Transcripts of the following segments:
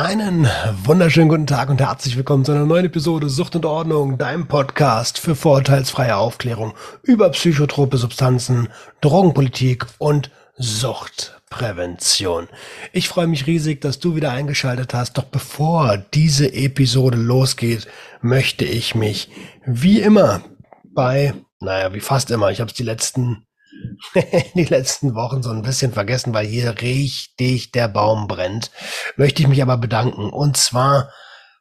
Einen wunderschönen guten Tag und herzlich willkommen zu einer neuen Episode Sucht und Ordnung, deinem Podcast für vorurteilsfreie Aufklärung über psychotrope Substanzen, Drogenpolitik und Suchtprävention. Ich freue mich riesig, dass du wieder eingeschaltet hast. Doch bevor diese Episode losgeht, möchte ich mich wie immer bei, naja, wie fast immer, ich habe es die letzten die letzten Wochen so ein bisschen vergessen, weil hier richtig der Baum brennt. Möchte ich mich aber bedanken. Und zwar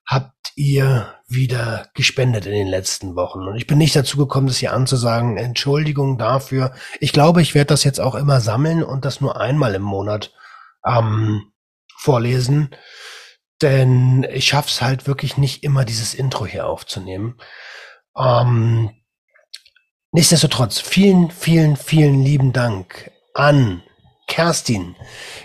habt ihr wieder gespendet in den letzten Wochen. Und ich bin nicht dazu gekommen, das hier anzusagen. Entschuldigung dafür. Ich glaube, ich werde das jetzt auch immer sammeln und das nur einmal im Monat ähm, vorlesen. Denn ich schaff's halt wirklich nicht immer, dieses Intro hier aufzunehmen. Ähm, Nichtsdestotrotz, vielen, vielen, vielen lieben Dank an Kerstin.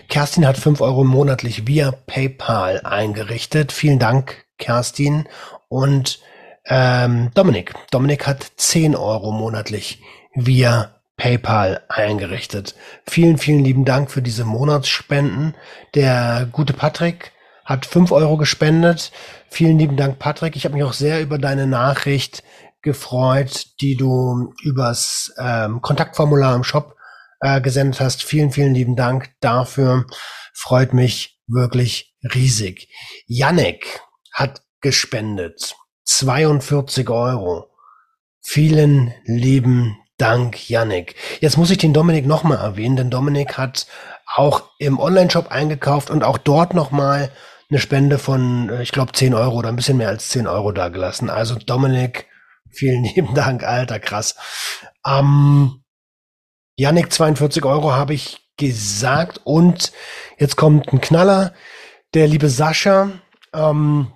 Kerstin hat fünf Euro monatlich via PayPal eingerichtet. Vielen Dank, Kerstin. Und ähm, Dominik. Dominik hat zehn Euro monatlich via PayPal eingerichtet. Vielen, vielen lieben Dank für diese Monatsspenden. Der gute Patrick hat fünf Euro gespendet. Vielen lieben Dank, Patrick. Ich habe mich auch sehr über deine Nachricht gefreut, die du übers ähm, Kontaktformular im Shop äh, gesendet hast. Vielen, vielen lieben Dank dafür. Freut mich wirklich riesig. Yannick hat gespendet. 42 Euro. Vielen lieben Dank, Yannick. Jetzt muss ich den Dominik nochmal erwähnen, denn Dominik hat auch im Online-Shop eingekauft und auch dort nochmal eine Spende von, äh, ich glaube, 10 Euro oder ein bisschen mehr als 10 Euro dagelassen. Also Dominik, Vielen lieben Dank, Alter, krass. Ähm, Yannick, 42 Euro habe ich gesagt. Und jetzt kommt ein Knaller. Der liebe Sascha ähm,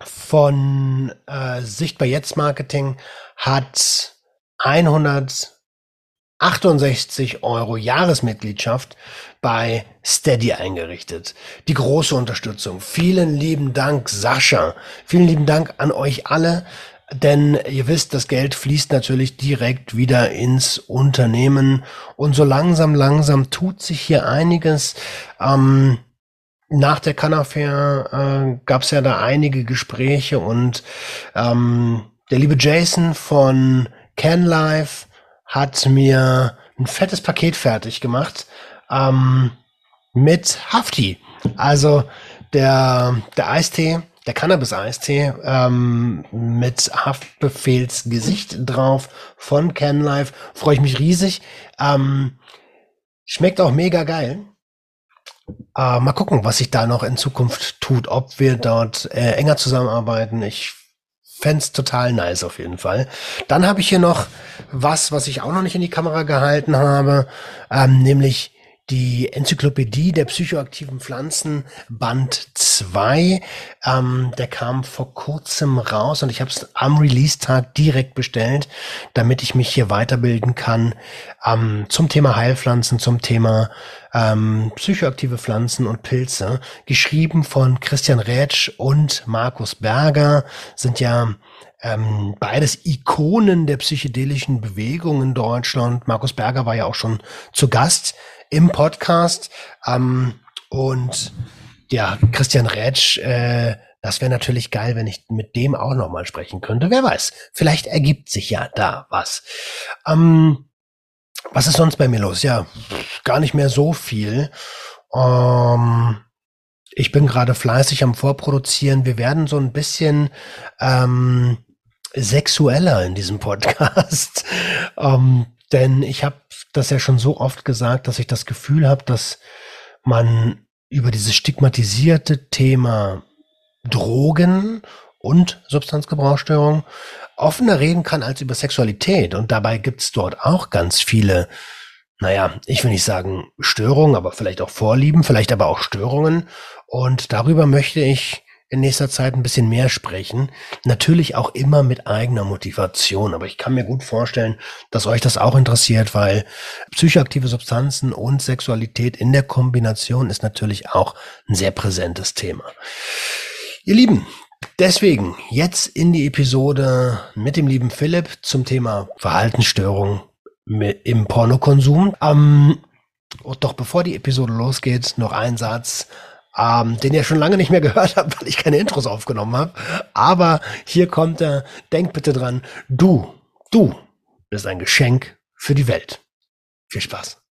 von äh, Sichtbar Jetzt Marketing hat 168 Euro Jahresmitgliedschaft bei Steady eingerichtet. Die große Unterstützung. Vielen lieben Dank, Sascha. Vielen lieben Dank an euch alle. Denn ihr wisst, das Geld fließt natürlich direkt wieder ins Unternehmen und so langsam, langsam tut sich hier einiges. Ähm, nach der Canafair äh, gab es ja da einige Gespräche und ähm, der liebe Jason von CanLife hat mir ein fettes Paket fertig gemacht ähm, mit Hafti. Also der, der Eistee der Cannabis-Eistee ähm, mit Haftbefehlsgesicht drauf von CanLife. Freue ich mich riesig. Ähm, schmeckt auch mega geil. Äh, mal gucken, was sich da noch in Zukunft tut, ob wir dort äh, enger zusammenarbeiten. Ich fände total nice auf jeden Fall. Dann habe ich hier noch was, was ich auch noch nicht in die Kamera gehalten habe, ähm, nämlich die Enzyklopädie der psychoaktiven Pflanzen Band 2. Ähm, der kam vor kurzem raus und ich habe es am Release-Tag direkt bestellt, damit ich mich hier weiterbilden kann ähm, zum Thema Heilpflanzen, zum Thema ähm, psychoaktive Pflanzen und Pilze. Geschrieben von Christian Rätsch und Markus Berger sind ja ähm, beides Ikonen der psychedelischen Bewegung in Deutschland. Markus Berger war ja auch schon zu Gast im Podcast. Ähm, und ja, Christian Rätsch, äh, das wäre natürlich geil, wenn ich mit dem auch nochmal sprechen könnte. Wer weiß, vielleicht ergibt sich ja da was. Ähm, was ist sonst bei mir los? Ja, gar nicht mehr so viel. Ähm, ich bin gerade fleißig am Vorproduzieren. Wir werden so ein bisschen ähm, sexueller in diesem Podcast. ähm, denn ich habe das ja schon so oft gesagt, dass ich das Gefühl habe, dass man über dieses stigmatisierte Thema Drogen und Substanzgebrauchsstörung offener reden kann als über Sexualität. Und dabei gibt's dort auch ganz viele, naja, ich will nicht sagen Störungen, aber vielleicht auch Vorlieben, vielleicht aber auch Störungen. Und darüber möchte ich in nächster Zeit ein bisschen mehr sprechen. Natürlich auch immer mit eigener Motivation. Aber ich kann mir gut vorstellen, dass euch das auch interessiert, weil psychoaktive Substanzen und Sexualität in der Kombination ist natürlich auch ein sehr präsentes Thema. Ihr Lieben, deswegen jetzt in die Episode mit dem lieben Philipp zum Thema Verhaltensstörung im Pornokonsum. Ähm, doch bevor die Episode losgeht, noch ein Satz ähm, den ihr schon lange nicht mehr gehört habt, weil ich keine Intros aufgenommen habe. Aber hier kommt er. Denkt bitte dran, du, du bist ein Geschenk für die Welt. Viel Spaß.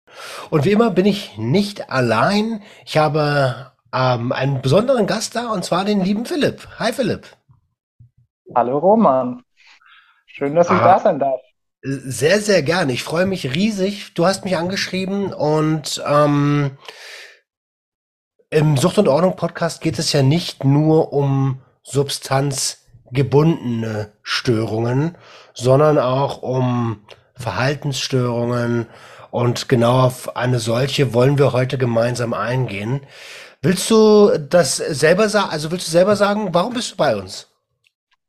Und wie immer bin ich nicht allein. Ich habe ähm, einen besonderen Gast da und zwar den lieben Philipp. Hi Philipp. Hallo Roman. Schön, dass ich ah, da sein darf. Sehr, sehr gerne. Ich freue mich riesig. Du hast mich angeschrieben und ähm, im Sucht und Ordnung Podcast geht es ja nicht nur um substanzgebundene Störungen, sondern auch um Verhaltensstörungen. Und genau auf eine solche wollen wir heute gemeinsam eingehen. Willst du das selber sagen? Also willst du selber sagen, warum bist du bei uns?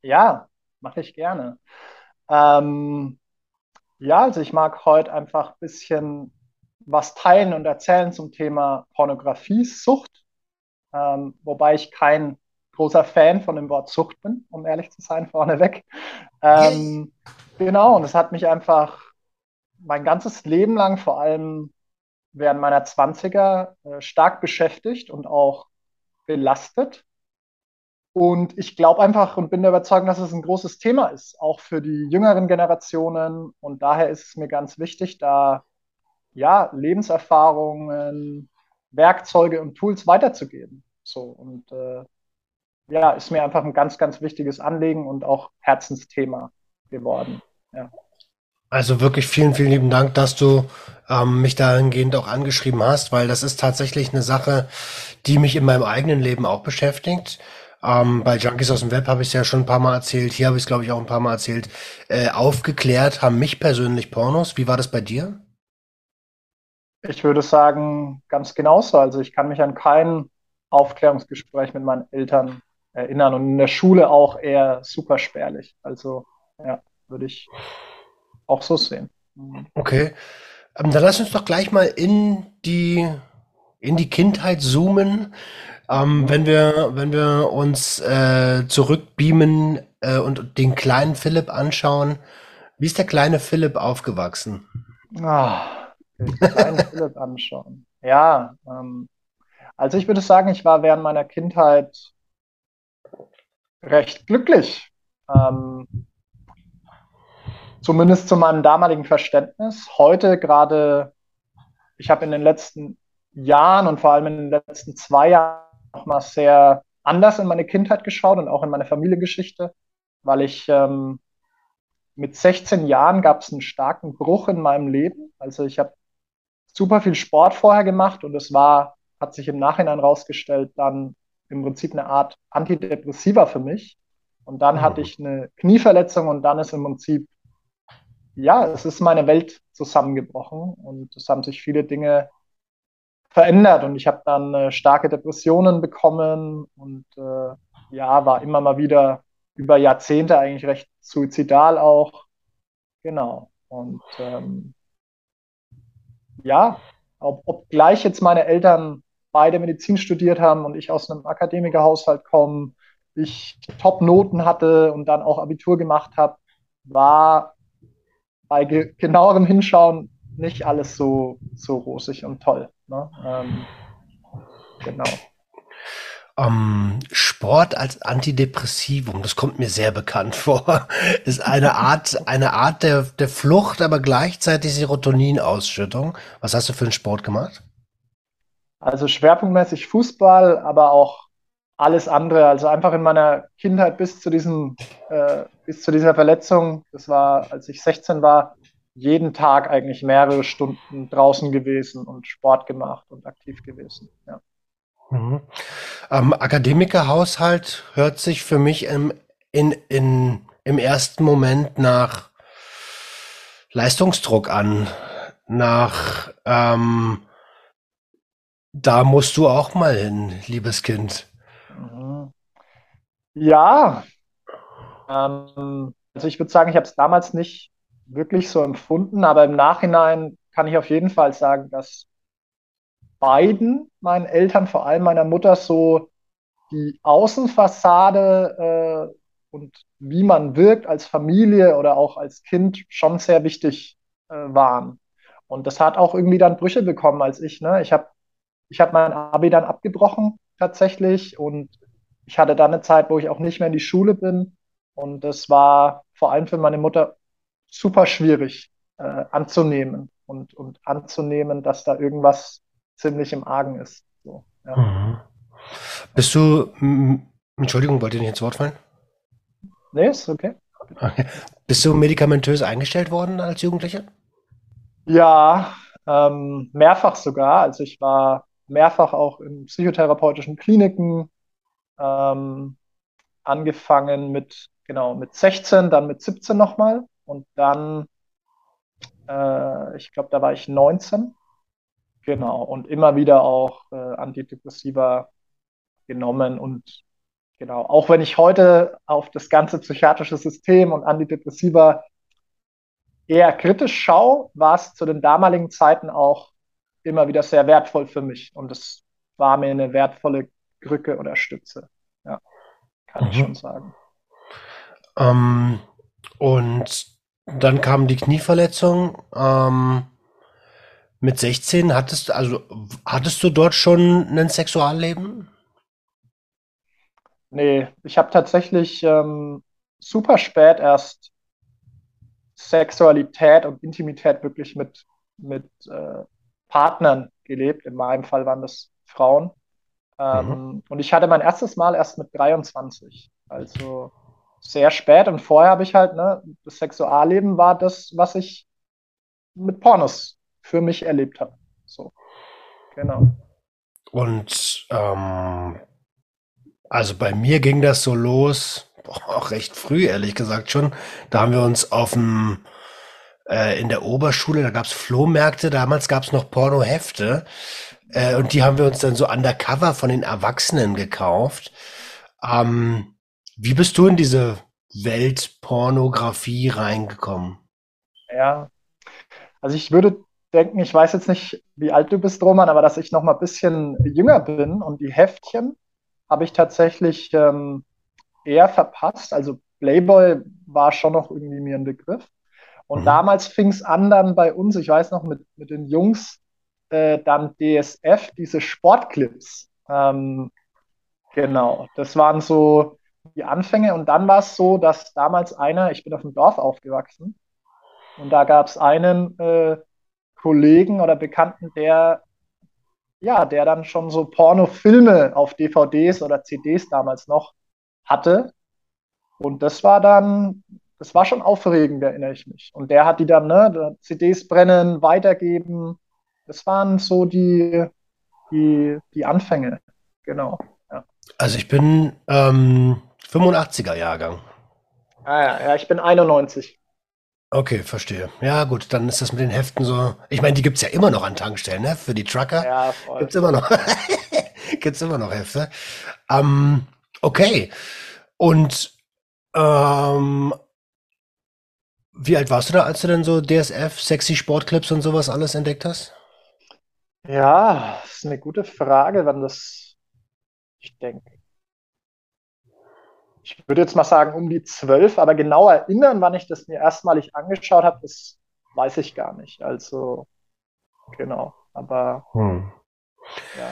Ja, mache ich gerne. Ähm, ja, also ich mag heute einfach ein bisschen was teilen und erzählen zum Thema Pornografie, Sucht, ähm, wobei ich kein großer Fan von dem Wort Sucht bin, um ehrlich zu sein, vorneweg. Ähm, genau, und es hat mich einfach mein ganzes Leben lang, vor allem während meiner 20er, äh, stark beschäftigt und auch belastet. Und ich glaube einfach und bin der Überzeugung, dass es ein großes Thema ist, auch für die jüngeren Generationen. Und daher ist es mir ganz wichtig, da ja, Lebenserfahrungen, Werkzeuge und Tools weiterzugeben. So und äh, ja, ist mir einfach ein ganz, ganz wichtiges Anliegen und auch Herzensthema geworden. Ja. Also wirklich vielen, vielen lieben Dank, dass du ähm, mich dahingehend auch angeschrieben hast, weil das ist tatsächlich eine Sache, die mich in meinem eigenen Leben auch beschäftigt. Ähm, bei Junkies aus dem Web habe ich es ja schon ein paar Mal erzählt. Hier habe ich es, glaube ich, auch ein paar Mal erzählt. Äh, aufgeklärt haben mich persönlich Pornos. Wie war das bei dir? Ich würde sagen, ganz genauso. Also ich kann mich an kein Aufklärungsgespräch mit meinen Eltern erinnern und in der Schule auch eher super spärlich. Also ja, würde ich auch so sehen. Mhm. Okay. Ähm, dann lass uns doch gleich mal in die, in die Kindheit zoomen. Ähm, wenn wir, wenn wir uns äh, zurückbeamen äh, und den kleinen Philipp anschauen, wie ist der kleine Philipp aufgewachsen? Ah, kleinen Philipp anschauen. Ja, ähm, also ich würde sagen, ich war während meiner Kindheit recht glücklich. Ähm, zumindest zu meinem damaligen Verständnis. Heute gerade, ich habe in den letzten Jahren und vor allem in den letzten zwei Jahren nochmal sehr anders in meine Kindheit geschaut und auch in meine Familiengeschichte, weil ich ähm, mit 16 Jahren gab es einen starken Bruch in meinem Leben. Also ich habe super viel Sport vorher gemacht und es war, hat sich im Nachhinein rausgestellt, dann im Prinzip eine Art Antidepressiva für mich. Und dann mhm. hatte ich eine Knieverletzung und dann ist im Prinzip, ja, es ist meine Welt zusammengebrochen und es haben sich viele Dinge verändert und ich habe dann äh, starke Depressionen bekommen und äh, ja, war immer mal wieder über Jahrzehnte eigentlich recht suizidal auch. Genau. Und ähm, ja, ob, obgleich jetzt meine Eltern beide Medizin studiert haben und ich aus einem Akademikerhaushalt komme, ich Top-Noten hatte und dann auch Abitur gemacht habe, war bei ge genauerem Hinschauen nicht alles so, so rosig und toll. Ne? Ähm, genau. Um, Sport als Antidepressivum, das kommt mir sehr bekannt vor. Ist eine Art, eine Art der, der Flucht, aber gleichzeitig Serotoninausschüttung. Was hast du für einen Sport gemacht? Also schwerpunktmäßig Fußball, aber auch alles andere. Also einfach in meiner Kindheit bis zu diesem, äh, bis zu dieser Verletzung, das war, als ich 16 war, jeden Tag eigentlich mehrere Stunden draußen gewesen und Sport gemacht und aktiv gewesen. Ja. Mhm. Ähm, Akademikerhaushalt hört sich für mich im, in, in, im ersten Moment nach Leistungsdruck an, nach ähm, da musst du auch mal hin, liebes Kind. Mhm. Ja, ähm, also ich würde sagen, ich habe es damals nicht wirklich so empfunden, aber im Nachhinein kann ich auf jeden Fall sagen, dass beiden meinen Eltern, vor allem meiner Mutter, so die Außenfassade äh, und wie man wirkt als Familie oder auch als Kind schon sehr wichtig äh, waren. Und das hat auch irgendwie dann Brüche bekommen als ich. Ne? Ich habe ich hab mein Abi dann abgebrochen tatsächlich und ich hatte dann eine Zeit, wo ich auch nicht mehr in die Schule bin und das war vor allem für meine Mutter super schwierig äh, anzunehmen und, und anzunehmen, dass da irgendwas ziemlich im Argen ist. So, ja. mhm. Bist du, Entschuldigung, wollt ihr nicht ins Wort fallen? Nee, ist okay. okay. Bist du medikamentös eingestellt worden als Jugendlicher? Ja, ähm, mehrfach sogar. Also ich war mehrfach auch in psychotherapeutischen Kliniken, ähm, angefangen mit, genau, mit 16, dann mit 17 nochmal und dann, äh, ich glaube, da war ich 19. Genau, und immer wieder auch äh, Antidepressiva genommen und genau, auch wenn ich heute auf das ganze psychiatrische System und Antidepressiva eher kritisch schaue, war es zu den damaligen Zeiten auch immer wieder sehr wertvoll für mich und es war mir eine wertvolle Krücke oder Stütze. Ja, kann mhm. ich schon sagen. Ähm, und dann kam die Knieverletzung. Ähm, mit 16 hattest, also hattest du dort schon ein Sexualleben? Nee, ich habe tatsächlich ähm, super spät erst Sexualität und Intimität wirklich mit, mit äh, Partnern gelebt. In meinem Fall waren das Frauen. Ähm, mhm. Und ich hatte mein erstes Mal erst mit 23. Also sehr spät. Und vorher habe ich halt, ne, das Sexualleben war das, was ich mit Pornos für mich erlebt habe. So. Genau. Und ähm, also bei mir ging das so los, auch recht früh, ehrlich gesagt schon. Da haben wir uns auf dem äh, in der Oberschule, da gab es Flohmärkte, damals gab es noch Pornohefte. Äh, und die haben wir uns dann so undercover von den Erwachsenen gekauft. Ähm, wie bist du in diese Weltpornografie reingekommen? Ja, also ich würde denken, ich weiß jetzt nicht, wie alt du bist, Roman, aber dass ich noch mal ein bisschen jünger bin und die Heftchen habe ich tatsächlich ähm, eher verpasst. Also Playboy war schon noch irgendwie mir ein Begriff. Und mhm. damals fing es an dann bei uns, ich weiß noch, mit, mit den Jungs, äh, dann DSF, diese Sportclips. Ähm, genau, das waren so die Anfänge. Und dann war es so, dass damals einer, ich bin auf dem Dorf aufgewachsen, und da gab es einen äh, Kollegen oder Bekannten, der ja, der dann schon so Pornofilme auf DVDs oder CDs damals noch hatte. Und das war dann, das war schon aufregend, erinnere ich mich. Und der hat die dann, ne, CDs brennen, weitergeben. Das waren so die, die, die Anfänge. Genau. Ja. Also ich bin ähm, 85er Jahrgang. Ah ja, ja, ich bin 91. Okay, verstehe. Ja, gut, dann ist das mit den Heften so. Ich meine, die gibt es ja immer noch an Tankstellen, ne? Für die Trucker. Ja, voll. Gibt's immer noch. gibt's immer noch Hefte. Ähm, okay. Und ähm, wie alt warst du da, als du denn so DSF, sexy Sportclips und sowas alles entdeckt hast? Ja, das ist eine gute Frage, wann das, ich denke, ich würde jetzt mal sagen, um die zwölf, aber genau erinnern, wann ich das mir erstmalig angeschaut habe, das weiß ich gar nicht. Also, genau. Aber hm. ja.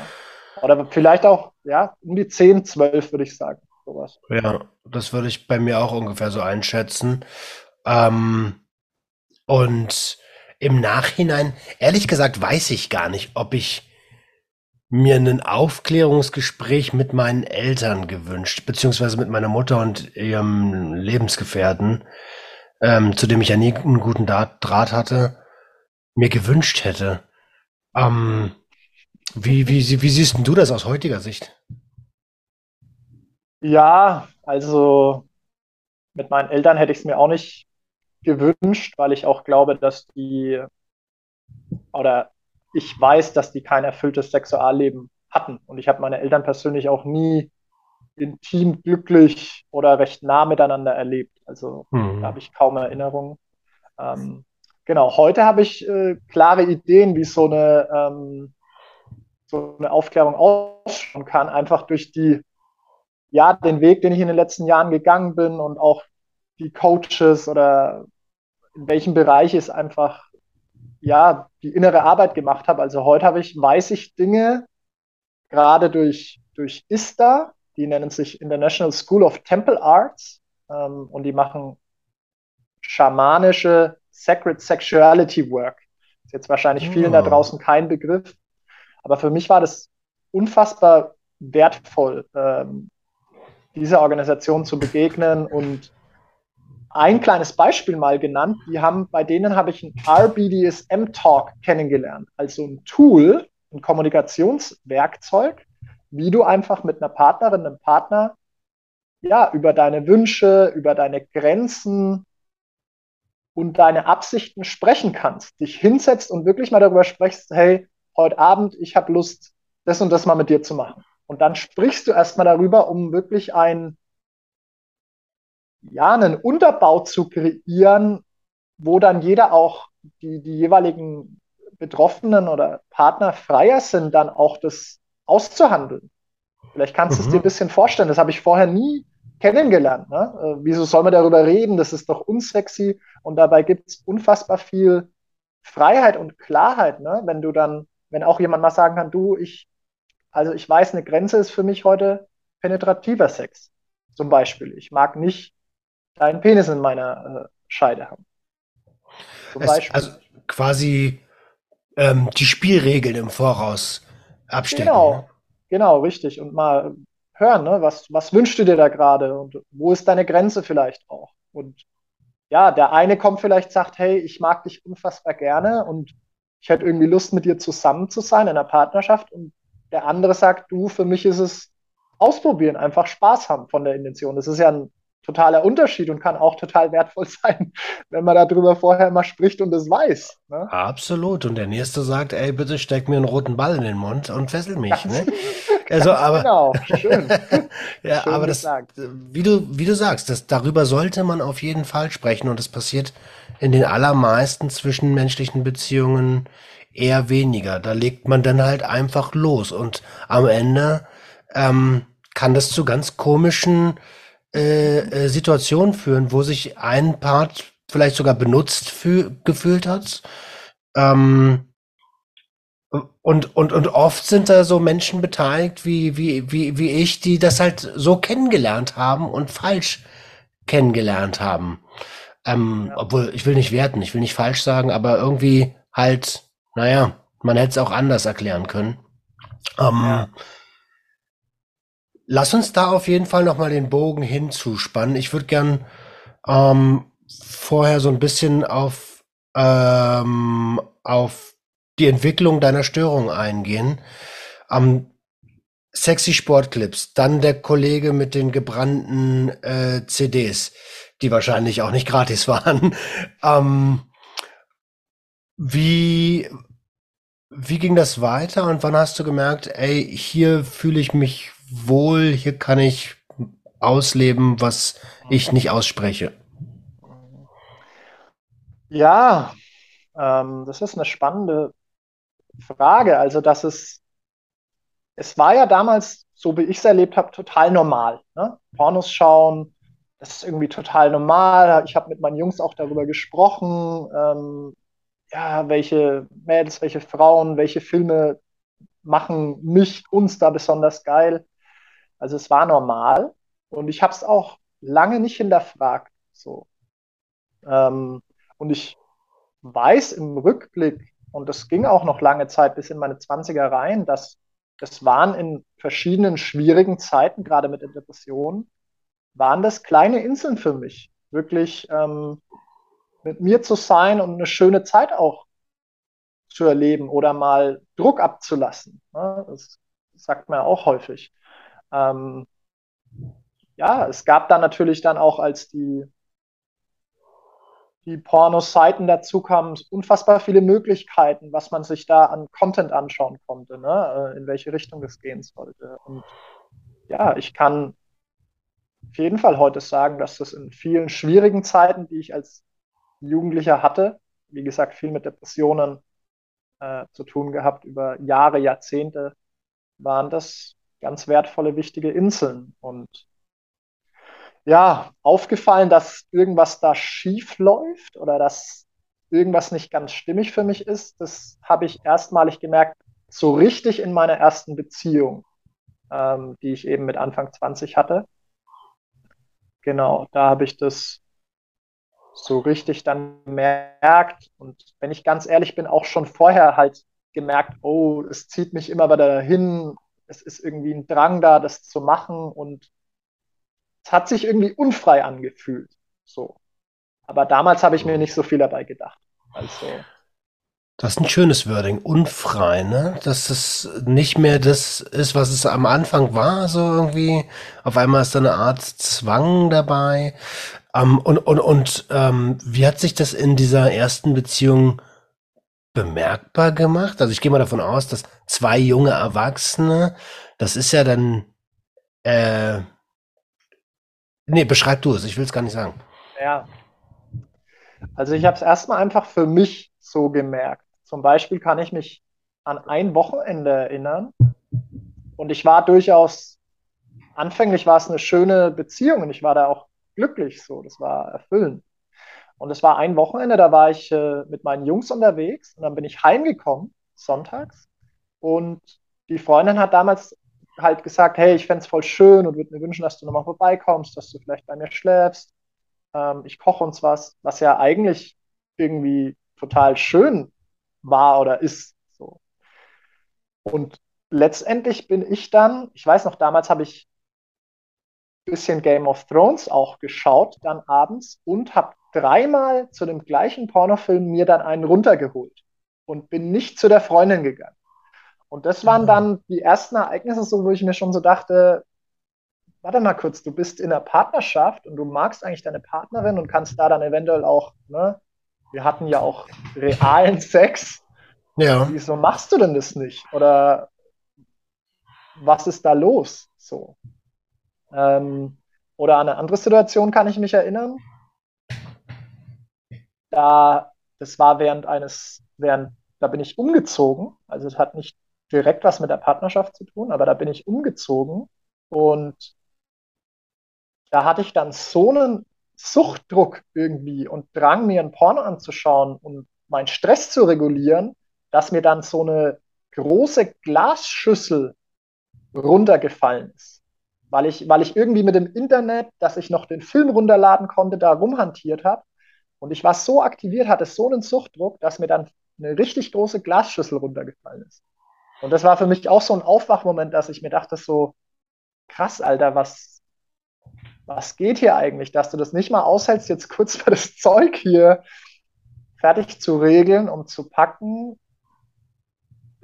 Oder vielleicht auch, ja, um die zehn, zwölf, würde ich sagen. Sowas. Ja, das würde ich bei mir auch ungefähr so einschätzen. Ähm, und im Nachhinein, ehrlich gesagt, weiß ich gar nicht, ob ich mir ein Aufklärungsgespräch mit meinen Eltern gewünscht, beziehungsweise mit meiner Mutter und ihrem Lebensgefährten, ähm, zu dem ich ja nie einen guten Draht hatte, mir gewünscht hätte. Ähm, wie, wie, wie siehst du das aus heutiger Sicht? Ja, also mit meinen Eltern hätte ich es mir auch nicht gewünscht, weil ich auch glaube, dass die oder ich weiß, dass die kein erfülltes Sexualleben hatten. Und ich habe meine Eltern persönlich auch nie intim glücklich oder recht nah miteinander erlebt. Also mhm. da habe ich kaum Erinnerungen. Ähm, genau, heute habe ich äh, klare Ideen, wie so eine, ähm, so eine Aufklärung ausschauen kann, einfach durch die, ja, den Weg, den ich in den letzten Jahren gegangen bin und auch die Coaches oder in welchem Bereich es einfach ja, die innere Arbeit gemacht habe. Also heute habe ich, weiß ich Dinge, gerade durch durch ISTA, die nennen sich International School of Temple Arts ähm, und die machen schamanische Sacred Sexuality Work. Ist jetzt wahrscheinlich vielen da hm. draußen kein Begriff, aber für mich war das unfassbar wertvoll, ähm, dieser Organisation zu begegnen und ein kleines Beispiel mal genannt. Die haben, bei denen habe ich ein RBDSM Talk kennengelernt, also ein Tool, ein Kommunikationswerkzeug, wie du einfach mit einer Partnerin, einem Partner, ja, über deine Wünsche, über deine Grenzen und deine Absichten sprechen kannst, dich hinsetzt und wirklich mal darüber sprichst, hey, heute Abend, ich habe Lust, das und das mal mit dir zu machen. Und dann sprichst du erstmal darüber, um wirklich ein ja, einen Unterbau zu kreieren, wo dann jeder auch die, die jeweiligen Betroffenen oder Partner freier sind, dann auch das auszuhandeln. Vielleicht kannst du mhm. es dir ein bisschen vorstellen. Das habe ich vorher nie kennengelernt. Ne? Äh, wieso soll man darüber reden? Das ist doch unsexy. Und dabei gibt es unfassbar viel Freiheit und Klarheit, ne? wenn du dann, wenn auch jemand mal sagen kann, du, ich, also ich weiß, eine Grenze ist für mich heute penetrativer Sex. Zum Beispiel. Ich mag nicht einen Penis in meiner äh, Scheide haben. Zum es, Beispiel. Also quasi ähm, die Spielregeln im Voraus abstecken. Genau, ne? genau, richtig. Und mal hören, ne? was, was wünschst du dir da gerade und wo ist deine Grenze vielleicht auch? Und ja, der eine kommt vielleicht, sagt, hey, ich mag dich unfassbar gerne und ich hätte irgendwie Lust, mit dir zusammen zu sein in einer Partnerschaft. Und der andere sagt, du, für mich ist es ausprobieren, einfach Spaß haben von der Intention. Das ist ja ein totaler Unterschied und kann auch total wertvoll sein, wenn man darüber vorher mal spricht und es weiß. Ne? Absolut. Und der Nächste sagt, ey, bitte steck mir einen roten Ball in den Mund und fessel mich. ne? Also, aber, genau, schön. ja, schön aber das, wie du, wie du sagst, das, darüber sollte man auf jeden Fall sprechen und es passiert in den allermeisten zwischenmenschlichen Beziehungen eher weniger. Da legt man dann halt einfach los und am Ende ähm, kann das zu ganz komischen äh, äh, Situationen führen, wo sich ein Part vielleicht sogar benutzt für, gefühlt hat. Ähm, und, und, und oft sind da so Menschen beteiligt wie, wie, wie, wie ich, die das halt so kennengelernt haben und falsch kennengelernt haben. Ähm, ja. Obwohl, ich will nicht werten, ich will nicht falsch sagen, aber irgendwie halt, naja, man hätte es auch anders erklären können. Ähm, ja. Lass uns da auf jeden Fall nochmal den Bogen hinzuspannen. Ich würde gern ähm, vorher so ein bisschen auf, ähm, auf die Entwicklung deiner Störung eingehen. Ähm, sexy Sportclips, dann der Kollege mit den gebrannten äh, CDs, die wahrscheinlich auch nicht gratis waren. ähm, wie, wie ging das weiter und wann hast du gemerkt, ey, hier fühle ich mich wohl, hier kann ich ausleben, was ich nicht ausspreche? Ja, ähm, das ist eine spannende Frage. Also, dass es, es war ja damals, so wie ich es erlebt habe, total normal. Ne? Pornos schauen, das ist irgendwie total normal. Ich habe mit meinen Jungs auch darüber gesprochen, ähm, ja, welche Mädels, welche Frauen, welche Filme machen mich, uns da besonders geil. Also es war normal und ich habe es auch lange nicht hinterfragt. So. Ähm, und ich weiß im Rückblick, und das ging auch noch lange Zeit bis in meine 20er rein, dass das waren in verschiedenen schwierigen Zeiten, gerade mit der Depression, waren das kleine Inseln für mich. Wirklich ähm, mit mir zu sein und eine schöne Zeit auch zu erleben oder mal Druck abzulassen. Ne? Das sagt man ja auch häufig. Ähm, ja, es gab dann natürlich dann auch, als die, die Porno-Seiten dazu kamen, unfassbar viele Möglichkeiten, was man sich da an Content anschauen konnte, ne? Äh, in welche Richtung es gehen sollte. Und ja, ich kann auf jeden Fall heute sagen, dass das in vielen schwierigen Zeiten, die ich als Jugendlicher hatte, wie gesagt, viel mit Depressionen äh, zu tun gehabt über Jahre, Jahrzehnte, waren das ganz wertvolle, wichtige Inseln. Und ja, aufgefallen, dass irgendwas da schief läuft oder dass irgendwas nicht ganz stimmig für mich ist, das habe ich erstmalig gemerkt, so richtig in meiner ersten Beziehung. ähm, die ich eben mit Anfang 20 hatte. Genau, da habe ich das so richtig dann gemerkt. Und wenn ich ganz ehrlich bin, auch schon vorher halt gemerkt, oh, es zieht mich immer wieder dahin, es ist irgendwie ein Drang da, das zu machen und es hat sich irgendwie unfrei angefühlt. So. Aber damals habe ich mir nicht so viel dabei gedacht. Also. Das ist ein schönes Wording, unfrei, ne? Dass es nicht mehr das ist, was es am Anfang war, so irgendwie. Auf einmal ist da eine Art Zwang dabei. Ähm, und und, und ähm, wie hat sich das in dieser ersten Beziehung bemerkbar gemacht? Also ich gehe mal davon aus, dass zwei junge Erwachsene, das ist ja dann, äh, nee, beschreib du es, ich will es gar nicht sagen. Ja. Also ich habe es erstmal einfach für mich so gemerkt. Zum Beispiel kann ich mich an ein Wochenende erinnern und ich war durchaus, anfänglich war es eine schöne Beziehung und ich war da auch glücklich so, das war erfüllend. Und es war ein Wochenende, da war ich äh, mit meinen Jungs unterwegs und dann bin ich heimgekommen, sonntags. Und die Freundin hat damals halt gesagt, hey, ich fände es voll schön und würde mir wünschen, dass du nochmal vorbeikommst, dass du vielleicht bei mir schläfst. Ähm, ich koche uns was, was ja eigentlich irgendwie total schön war oder ist. So. Und letztendlich bin ich dann, ich weiß noch, damals habe ich ein bisschen Game of Thrones auch geschaut, dann abends und habe dreimal zu dem gleichen Pornofilm mir dann einen runtergeholt und bin nicht zu der Freundin gegangen. Und das waren mhm. dann die ersten Ereignisse, so, wo ich mir schon so dachte, warte mal kurz, du bist in einer Partnerschaft und du magst eigentlich deine Partnerin und kannst da dann eventuell auch ne, wir hatten ja auch realen Sex. Ja. Wieso machst du denn das nicht? Oder was ist da los? So. Ähm, oder an eine andere Situation kann ich mich erinnern. Da, das war während eines, während, da bin ich umgezogen. Also es hat nicht direkt was mit der Partnerschaft zu tun, aber da bin ich umgezogen und da hatte ich dann so einen Suchtdruck irgendwie und Drang, mir ein Porno anzuschauen und meinen Stress zu regulieren, dass mir dann so eine große Glasschüssel runtergefallen ist. Weil ich, weil ich irgendwie mit dem Internet, dass ich noch den Film runterladen konnte, da rumhantiert habe. Und ich war so aktiviert, hatte so einen Suchtdruck, dass mir dann eine richtig große Glasschüssel runtergefallen ist. Und das war für mich auch so ein Aufwachmoment, dass ich mir dachte, so krass, Alter, was, was geht hier eigentlich, dass du das nicht mal aushältst, jetzt kurz mal das Zeug hier fertig zu regeln, um zu packen.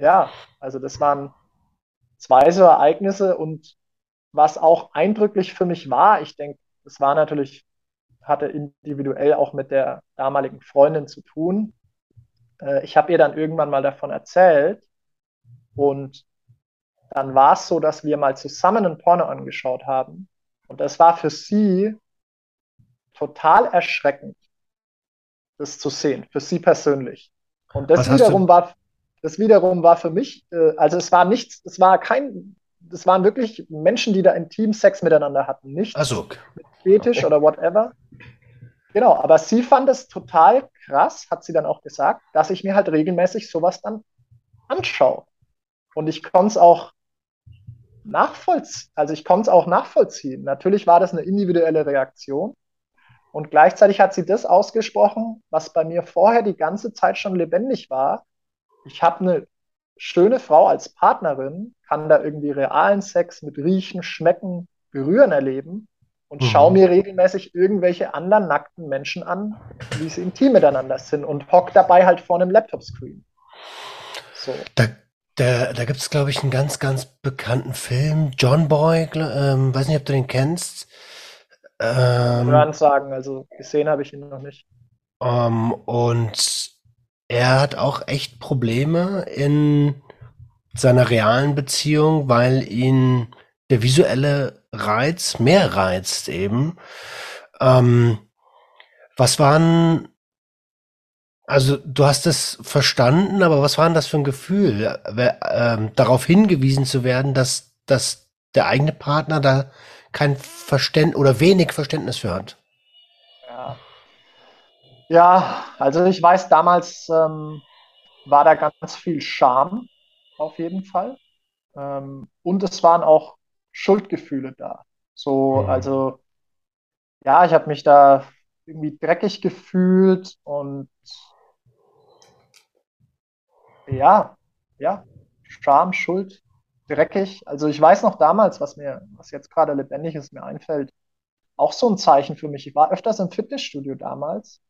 Ja, also das waren zwei so Ereignisse und was auch eindrücklich für mich war, ich denke, das war natürlich, hatte individuell auch mit der damaligen Freundin zu tun. Äh, ich habe ihr dann irgendwann mal davon erzählt und dann war es so, dass wir mal zusammen ein Porno angeschaut haben und das war für sie total erschreckend, das zu sehen, für sie persönlich. Und das wiederum war, das wiederum war für mich, äh, also es war nichts, es war kein, es waren wirklich Menschen, die da intim Sex miteinander hatten, nicht also. fetisch okay. oder whatever. Genau, aber sie fand es total krass, hat sie dann auch gesagt, dass ich mir halt regelmäßig sowas dann anschaue. Und ich konnte es auch nachvollziehen. Also ich konnte es auch nachvollziehen. Natürlich war das eine individuelle Reaktion. Und gleichzeitig hat sie das ausgesprochen, was bei mir vorher die ganze Zeit schon lebendig war. Ich habe eine schöne Frau als Partnerin, kann da irgendwie realen Sex mit Riechen, Schmecken, Berühren erleben und mhm. schaue mir regelmäßig irgendwelche anderen nackten Menschen an, wie sie intim miteinander sind und hock dabei halt vor einem Laptop-Screen. So. Da da, da gibt es, glaube ich, einen ganz, ganz bekannten Film, John Boy, ähm, weiß nicht, ob du den kennst. Ähm, Hören sagen, also gesehen habe ich ihn noch nicht. Um, ähm, und er hat auch echt Probleme in seiner realen Beziehung, weil ihn der visuelle Reiz mehr reizt eben. Ähm, was waren also du hast es verstanden, aber was war denn das für ein Gefühl, äh, darauf hingewiesen zu werden, dass, dass der eigene Partner da kein Verständnis oder wenig Verständnis für hat? Ja, ja also ich weiß, damals ähm, war da ganz viel Scham auf jeden Fall. Ähm, und es waren auch Schuldgefühle da. So, Mhm. also ja, ich habe mich da irgendwie dreckig gefühlt und ja, ja, Scham, Schuld, dreckig. Also ich weiß noch damals, was mir, was jetzt gerade lebendig ist, mir einfällt, auch so ein Zeichen für mich. Ich war öfters im Fitnessstudio damals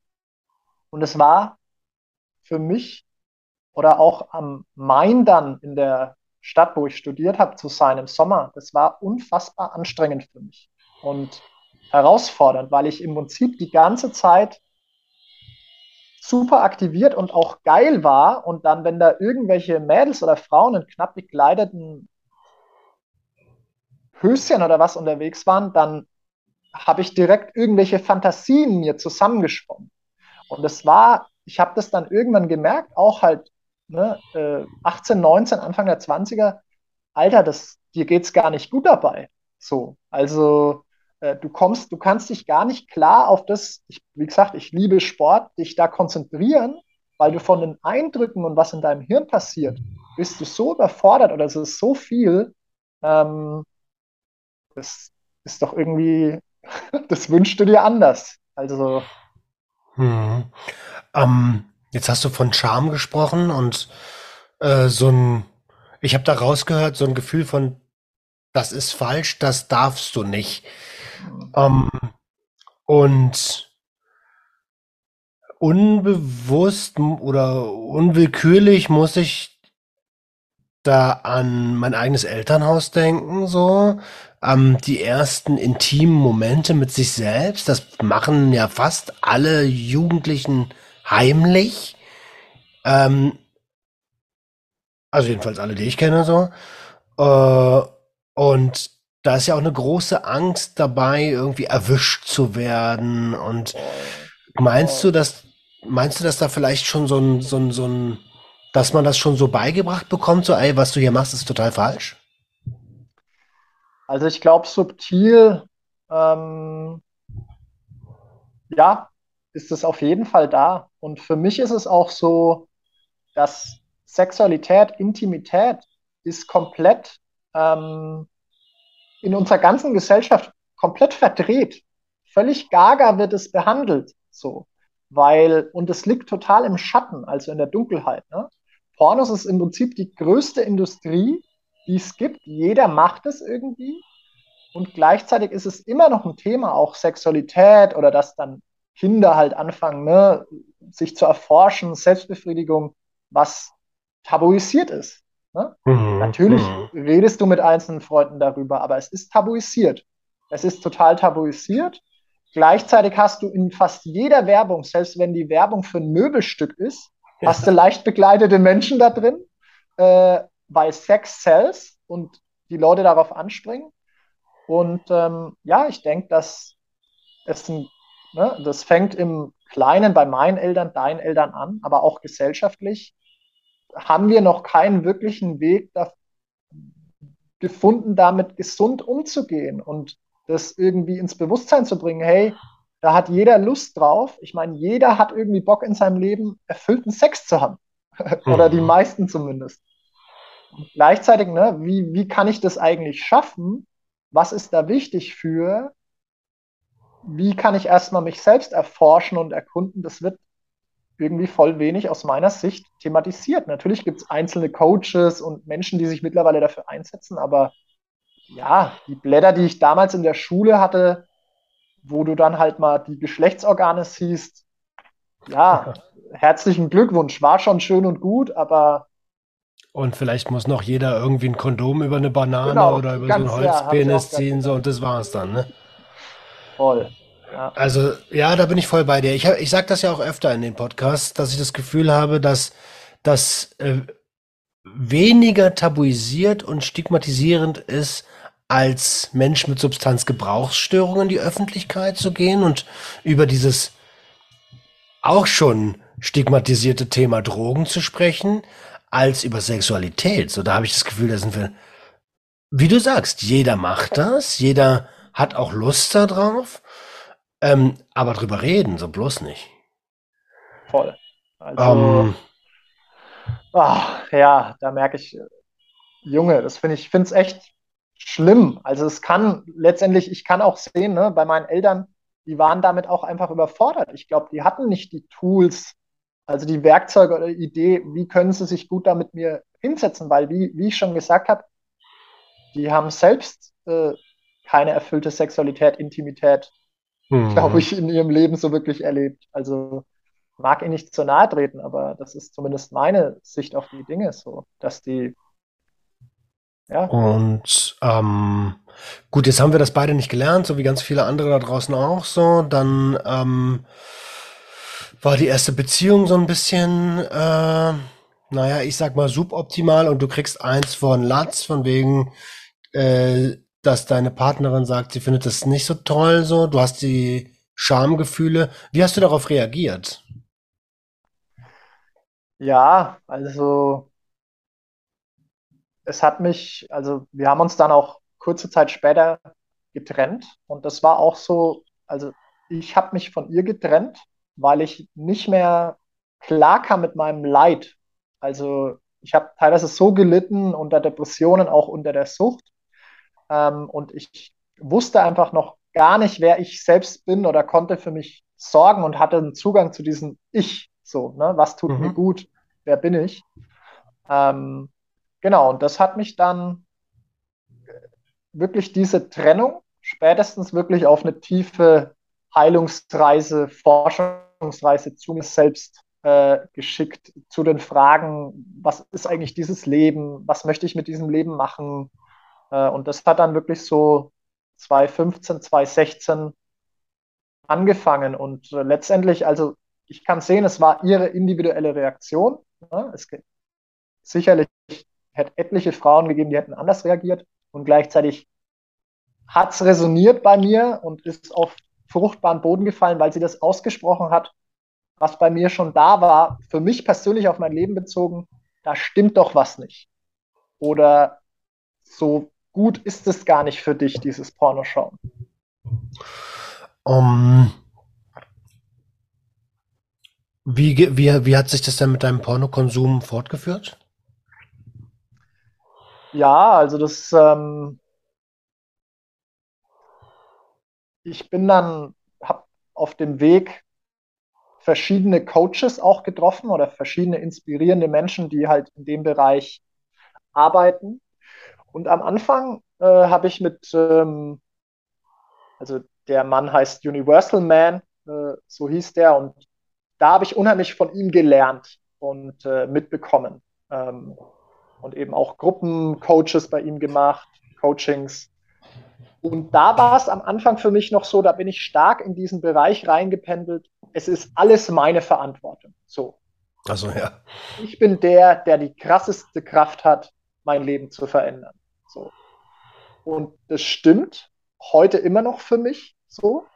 und es war für mich oder auch am Main dann in der Stadt, wo ich studiert habe, zu sein im Sommer, das war unfassbar anstrengend für mich und herausfordernd, weil ich im Prinzip die ganze Zeit super aktiviert und auch geil war und dann, wenn da irgendwelche Mädels oder Frauen in knapp gekleideten Höschen oder was unterwegs waren, dann habe ich direkt irgendwelche Fantasien mir zusammengesponnen. Und es war, ich habe das dann irgendwann gemerkt, auch halt ne, äh, 18, 19, Anfang der 20er, Alter, das, dir geht's gar nicht gut dabei. So, also äh, du kommst, du kannst dich gar nicht klar auf das, ich, wie gesagt, ich liebe Sport, dich da konzentrieren, weil du von den Eindrücken und was in deinem Hirn passiert, bist du so überfordert oder es ist so viel, ähm, das ist doch irgendwie, das wünschst du dir anders. Also, Mhm. Ähm, jetzt hast du von Scham gesprochen und äh, so ein, ich habe da rausgehört, so ein Gefühl von, das ist falsch, das darfst du nicht. Ähm, und unbewusst oder unwillkürlich muss ich da an mein eigenes Elternhaus denken, so. Ähm, die ersten intimen Momente mit sich selbst, das machen ja fast alle Jugendlichen heimlich. Ähm, also jedenfalls alle, die ich kenne, so. Äh, und da ist ja auch eine große Angst dabei, irgendwie erwischt zu werden. Und meinst du, dass, meinst du, dass da vielleicht schon so ein, so ein, so ein, dass man das schon so beigebracht bekommt, so, ey, was du hier machst, ist total falsch? Also ich glaube, subtil, ähm, ja, ist es auf jeden Fall da. Und für mich ist es auch so, dass Sexualität, Intimität ist komplett ähm, in unserer ganzen Gesellschaft komplett verdreht. Völlig gaga wird es behandelt, so. Weil, und es liegt total im Schatten, also in der Dunkelheit. Ne? Pornos ist im Prinzip die größte Industrie, die es gibt. Jeder macht es irgendwie. Und gleichzeitig ist es immer noch ein Thema, auch Sexualität oder dass dann Kinder halt anfangen, ne, sich zu erforschen, Selbstbefriedigung, was tabuisiert ist. Ne? Mhm, Natürlich mhm, redest du mit einzelnen Freunden darüber, aber es ist tabuisiert. Es ist total tabuisiert. Gleichzeitig hast du in fast jeder Werbung, selbst wenn die Werbung für ein Möbelstück ist, hast du ja. leicht bekleidete Menschen da drin, äh, weil Sex sells und die Leute darauf anspringen. Und ähm, ja, ich denke, dass es ein, ne, das fängt im Kleinen bei meinen Eltern, deinen Eltern an, aber auch gesellschaftlich haben wir noch keinen wirklichen Weg da gefunden, damit gesund umzugehen und das irgendwie ins Bewusstsein zu bringen. Hey, da hat jeder Lust drauf. Ich meine, jeder hat irgendwie Bock in seinem Leben erfüllten Sex zu haben. Oder die Mhm. meisten zumindest. Und gleichzeitig, ne, wie, wie kann ich das eigentlich schaffen? Was ist da wichtig für? Wie kann ich erstmal mich selbst erforschen und erkunden? Das wird irgendwie voll wenig aus meiner Sicht thematisiert. Natürlich gibt es einzelne Coaches und Menschen, die sich mittlerweile dafür einsetzen, aber ja, die Blätter, die ich damals in der Schule hatte, wo du dann halt mal die Geschlechtsorgane siehst, ja, herzlichen Glückwunsch, war schon schön und gut, aber Und vielleicht muss noch jeder irgendwie ein Kondom über eine Banane genau, oder über so einen ja, Holzpenis gerade ziehen, so gedacht. und das war's dann, ne? Voll. Ja. Also, ja, da bin ich voll bei dir. Ich, ich sage das ja auch öfter in den Podcasts, dass ich das Gefühl habe, dass das äh, weniger tabuisiert und stigmatisierend ist, als Mensch mit Substanzgebrauchsstörungen in die Öffentlichkeit zu gehen und über dieses auch schon stigmatisierte Thema Drogen zu sprechen, als über Sexualität. So, da habe ich das Gefühl, da sind wir, wie du sagst, jeder macht das, jeder hat auch Lust darauf, ähm, aber drüber reden, so bloß nicht. Voll. Also, Ähm, ah, ja, da merke ich, Junge, das finde ich, finde es echt schlimm. Also es kann letztendlich, ich kann auch sehen, ne, bei meinen Eltern, die waren damit auch einfach überfordert. Ich glaube, die hatten nicht die Tools, also die Werkzeuge oder die Idee, wie können sie sich gut da mit mir hinsetzen, weil, wie, wie ich schon gesagt habe, die haben selbst äh, keine erfüllte Sexualität, Intimität, mhm. glaube ich, in ihrem Leben so wirklich erlebt. Also mag ihnen nicht zu nahe treten, aber das ist zumindest meine Sicht auf die Dinge so, dass die ja. Und ähm, gut, jetzt haben wir das beide nicht gelernt, so wie ganz viele andere da draußen auch so. Dann ähm, war die erste Beziehung so ein bisschen, äh, naja, ich sag mal suboptimal und du kriegst eins von Latz, von wegen, äh, dass deine Partnerin sagt, sie findet das nicht so toll, so. Du hast die Schamgefühle. Wie hast du darauf reagiert? Ja, also es hat mich, also wir haben uns dann auch kurze Zeit später getrennt und das war auch so, also ich habe mich von ihr getrennt, weil ich nicht mehr klar kam mit meinem Leid. Also ich habe teilweise so gelitten unter Depressionen, auch unter der Sucht ähm, und ich wusste einfach noch gar nicht, wer ich selbst bin oder konnte für mich sorgen und hatte einen Zugang zu diesem Ich. So, ne? Was tut mhm. mir gut? Wer bin ich? Ähm, Genau, und das hat mich dann wirklich diese Trennung spätestens wirklich auf eine tiefe Heilungsreise, Forschungsreise zu mir selbst äh, geschickt, zu den Fragen, was ist eigentlich dieses Leben, was möchte ich mit diesem Leben machen. Äh, und das hat dann wirklich so 2015, 2016 angefangen. Und äh, letztendlich, also ich kann sehen, es war ihre individuelle Reaktion. Ne? Es sicherlich hätte etliche Frauen gegeben, die hätten anders reagiert. Und gleichzeitig hat es resoniert bei mir und ist auf fruchtbaren Boden gefallen, weil sie das ausgesprochen hat, was bei mir schon da war, für mich persönlich auf mein Leben bezogen, da stimmt doch was nicht. Oder so gut ist es gar nicht für dich, dieses Pornoschauen. Um, wie, wie, wie hat sich das denn mit deinem Pornokonsum fortgeführt? Ja, also das, ähm, ich bin dann, habe auf dem Weg verschiedene Coaches auch getroffen oder verschiedene inspirierende Menschen, die halt in dem Bereich arbeiten. Und am Anfang äh, habe ich mit, ähm, also der Mann heißt Universal Man, äh, so hieß der, und da habe ich unheimlich von ihm gelernt und äh, mitbekommen. Ähm, und eben auch Gruppencoaches bei ihm gemacht, Coachings. Und da war es am Anfang für mich noch so, da bin ich stark in diesen Bereich reingependelt. Es ist alles meine Verantwortung. So. Also ja. Ich bin der, der die krasseste Kraft hat, mein Leben zu verändern. So. Und das stimmt heute immer noch für mich so.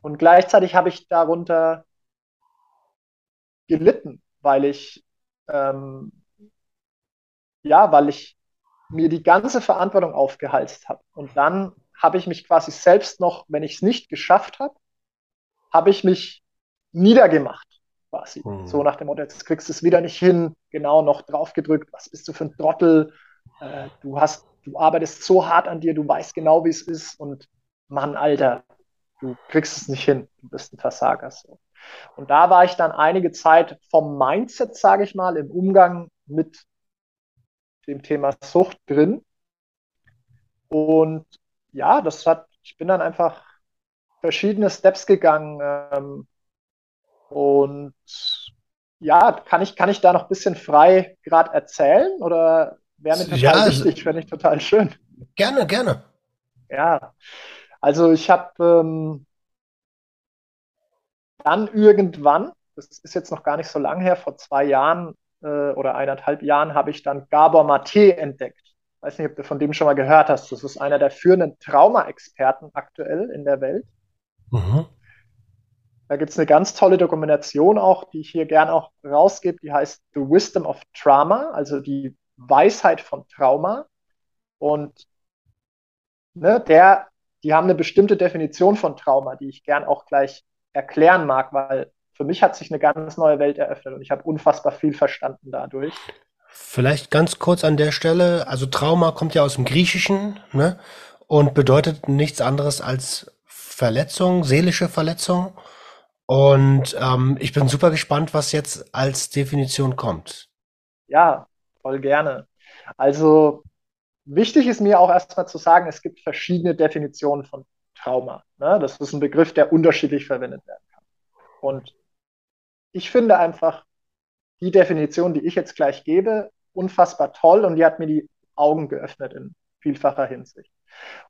Und gleichzeitig habe ich darunter gelitten, weil ich ähm, ja, weil ich mir die ganze Verantwortung aufgehalst habe. Und dann habe ich mich quasi selbst noch, wenn ich es nicht geschafft habe, habe ich mich niedergemacht, quasi. Mhm. So nach dem Motto, jetzt kriegst du es wieder nicht hin, genau noch draufgedrückt, was bist du für ein Trottel, äh, du hast, du arbeitest so hart an dir, du weißt genau, wie es ist und Mann, Alter, du kriegst es nicht hin, du bist ein Versager. So. Und da war ich dann einige Zeit vom Mindset, sage ich mal, im Umgang mit dem Thema Sucht drin. Und ja, das hat, ich bin dann einfach verschiedene Steps gegangen. Ähm, und ja, kann ich, kann ich da noch ein bisschen frei gerade erzählen oder wäre mir total ja, also wichtig, fände ich total schön. Gerne, gerne. Ja, also ich habe ähm, dann irgendwann, das ist jetzt noch gar nicht so lange her, vor zwei Jahren äh, oder eineinhalb Jahren habe ich dann Gabor Mate entdeckt. Ich weiß nicht, ob du von dem schon mal gehört hast. Das ist einer der führenden Trauma-Experten aktuell in der Welt. Mhm. Da gibt es eine ganz tolle Dokumentation auch, die ich hier gerne auch rausgebe, die heißt The Wisdom of Trauma, also die Weisheit von Trauma. Und ne, der, die haben eine bestimmte Definition von Trauma, die ich gern auch gleich erklären mag, weil für mich hat sich eine ganz neue Welt eröffnet und ich habe unfassbar viel verstanden dadurch. Vielleicht ganz kurz an der Stelle, also Trauma kommt ja aus dem Griechischen, ne? Und bedeutet nichts anderes als Verletzung, seelische Verletzung. Und ähm, ich bin super gespannt, was jetzt als Definition kommt. Ja, voll gerne. Also wichtig ist mir auch erstmal zu sagen, es gibt verschiedene Definitionen von Trauma. Ne? Das ist ein Begriff, der unterschiedlich verwendet werden kann. Und ich finde einfach die Definition, die ich jetzt gleich gebe, unfassbar toll und die hat mir die Augen geöffnet in vielfacher Hinsicht.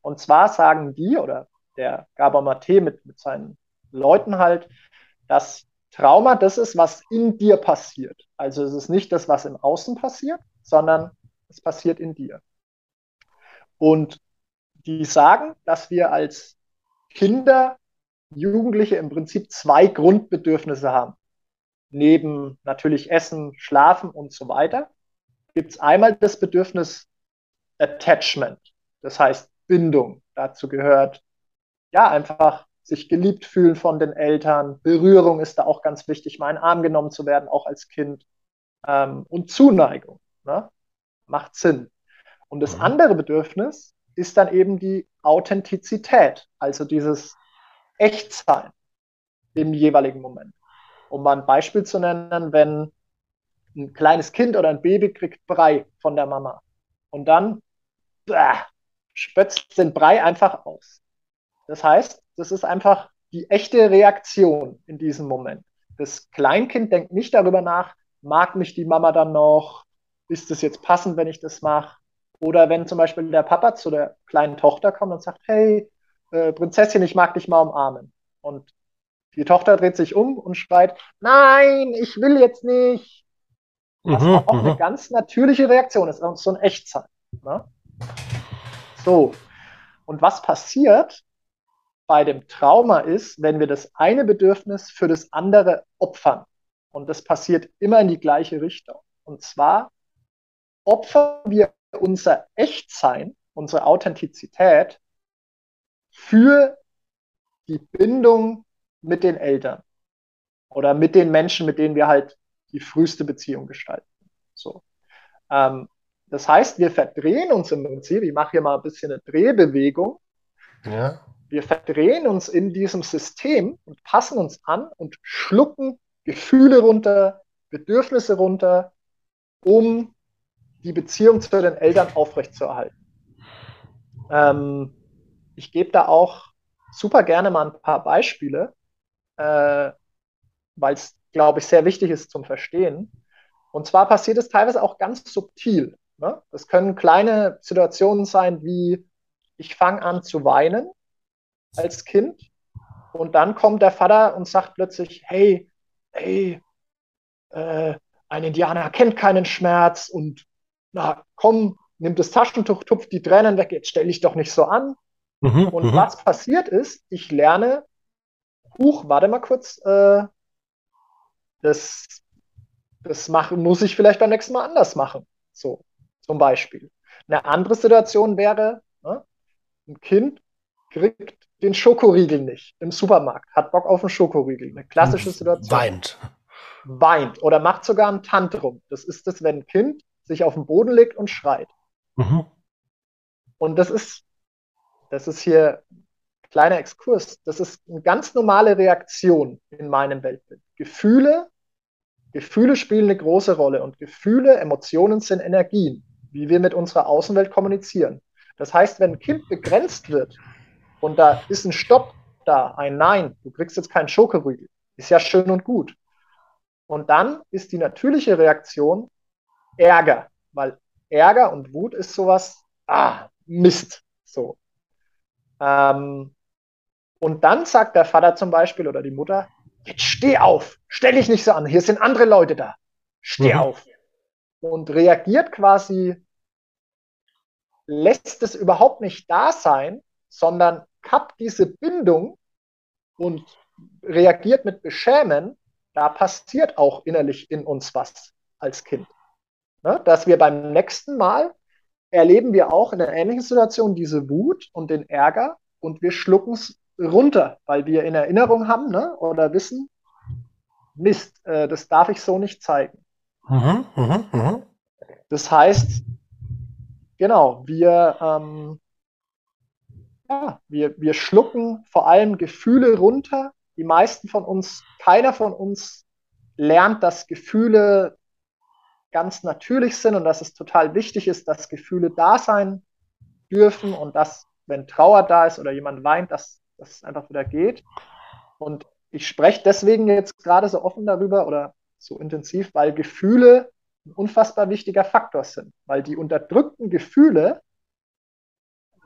Und zwar sagen die oder der Gabor Mate mit, mit seinen Leuten halt, dass Trauma das ist, was in dir passiert. Also es ist nicht das, was im Außen passiert, sondern es passiert in dir. Und die sagen, dass wir als Kinder, Jugendliche im Prinzip zwei Grundbedürfnisse haben. Neben natürlich Essen, Schlafen und so weiter gibt es einmal das Bedürfnis Attachment, das heißt Bindung. Dazu gehört ja einfach sich geliebt fühlen von den Eltern. Berührung ist da auch ganz wichtig, mal in den Arm genommen zu werden, auch als Kind. Ähm, und Zuneigung. Ne? Macht Sinn. Und das mhm. andere Bedürfnis ist dann eben die Authentizität, also dieses Echtsein im jeweiligen Moment. Um mal ein Beispiel zu nennen, wenn ein kleines Kind oder ein Baby kriegt Brei von der Mama und dann bäh, spötzt den Brei einfach aus. Das heißt, das ist einfach die echte Reaktion in diesem Moment. Das Kleinkind denkt nicht darüber nach, mag mich die Mama dann noch, ist es jetzt passend, wenn ich das mache? Oder wenn zum Beispiel der Papa zu der kleinen Tochter kommt und sagt, hey, äh, Prinzessin, ich mag dich mal umarmen. Und die Tochter dreht sich um und schreit, nein, ich will jetzt nicht. Was mhm, auch eine mhm. ganz natürliche Reaktion ist, so ein Echtzeit. Ne? So. Und was passiert, bei dem Trauma ist, wenn wir das eine Bedürfnis für das andere opfern. Und das passiert immer in die gleiche Richtung. Und zwar opfern wir unser Echtsein, unsere Authentizität für die Bindung mit den Eltern oder mit den Menschen, mit denen wir halt die früheste Beziehung gestalten. So. Ähm, das heißt, wir verdrehen uns im Prinzip, ich mache hier mal ein bisschen eine Drehbewegung, ja. Wir verdrehen uns in diesem System und passen uns an und schlucken Gefühle runter, Bedürfnisse runter, um die Beziehung zu den Eltern aufrechtzuerhalten. Ähm, ich gebe da auch super gerne mal ein paar Beispiele, äh, weil es, glaube ich, sehr wichtig ist zum Verstehen. Und zwar passiert es teilweise auch ganz subtil. Ne? Das können kleine Situationen sein, wie ich fange an zu weinen als Kind. Und dann kommt der Vater und sagt plötzlich, hey, hey, äh, ein Indianer kennt keinen Schmerz und na komm, nimm das Taschentuch, tupft die Tränen weg, jetzt stell dich doch nicht so an. Mhm, und mhm. was passiert ist, ich lerne, huch, warte mal kurz, äh, das, das machen, muss ich vielleicht beim nächsten Mal anders machen. So, zum Beispiel. Eine andere Situation wäre, ne, ein Kind kriegt den Schokoriegel nicht im Supermarkt, hat Bock auf einen Schokoriegel. Eine klassische Situation. Weint. Weint oder macht sogar ein Tantrum. Das ist es, wenn ein Kind sich auf den Boden legt und schreit. Mhm. Und das ist, das ist hier kleiner Exkurs. Das ist eine ganz normale Reaktion in meinem Weltbild. Gefühle, Gefühle spielen eine große Rolle und Gefühle, Emotionen sind Energien, wie wir mit unserer Außenwelt kommunizieren. Das heißt, wenn ein Kind begrenzt wird, und da ist ein Stopp da, ein Nein, du kriegst jetzt keinen Schokoriegel. Ist ja schön und gut. Und dann ist die natürliche Reaktion Ärger, weil Ärger und Wut ist sowas, ah, Mist, so. Ähm, und dann sagt der Vater zum Beispiel oder die Mutter, jetzt steh auf, stell dich nicht so an, hier sind andere Leute da, steh mhm. auf. Und reagiert quasi, lässt es überhaupt nicht da sein, sondern kappt diese Bindung und reagiert mit Beschämen, da passiert auch innerlich in uns was als Kind. Ne? Dass wir beim nächsten Mal erleben wir auch in einer ähnlichen Situation diese Wut und den Ärger und wir schlucken es runter, weil wir in Erinnerung haben ne? oder wissen, Mist, äh, das darf ich so nicht zeigen. Mhm, mh, mh. Das heißt, genau, wir, ähm, ja, wir, wir schlucken vor allem Gefühle runter. Die meisten von uns, keiner von uns lernt, dass Gefühle ganz natürlich sind und dass es total wichtig ist, dass Gefühle da sein dürfen und dass, wenn Trauer da ist oder jemand weint, dass, dass es einfach wieder geht. Und ich spreche deswegen jetzt gerade so offen darüber oder so intensiv, weil Gefühle ein unfassbar wichtiger Faktor sind, weil die unterdrückten Gefühle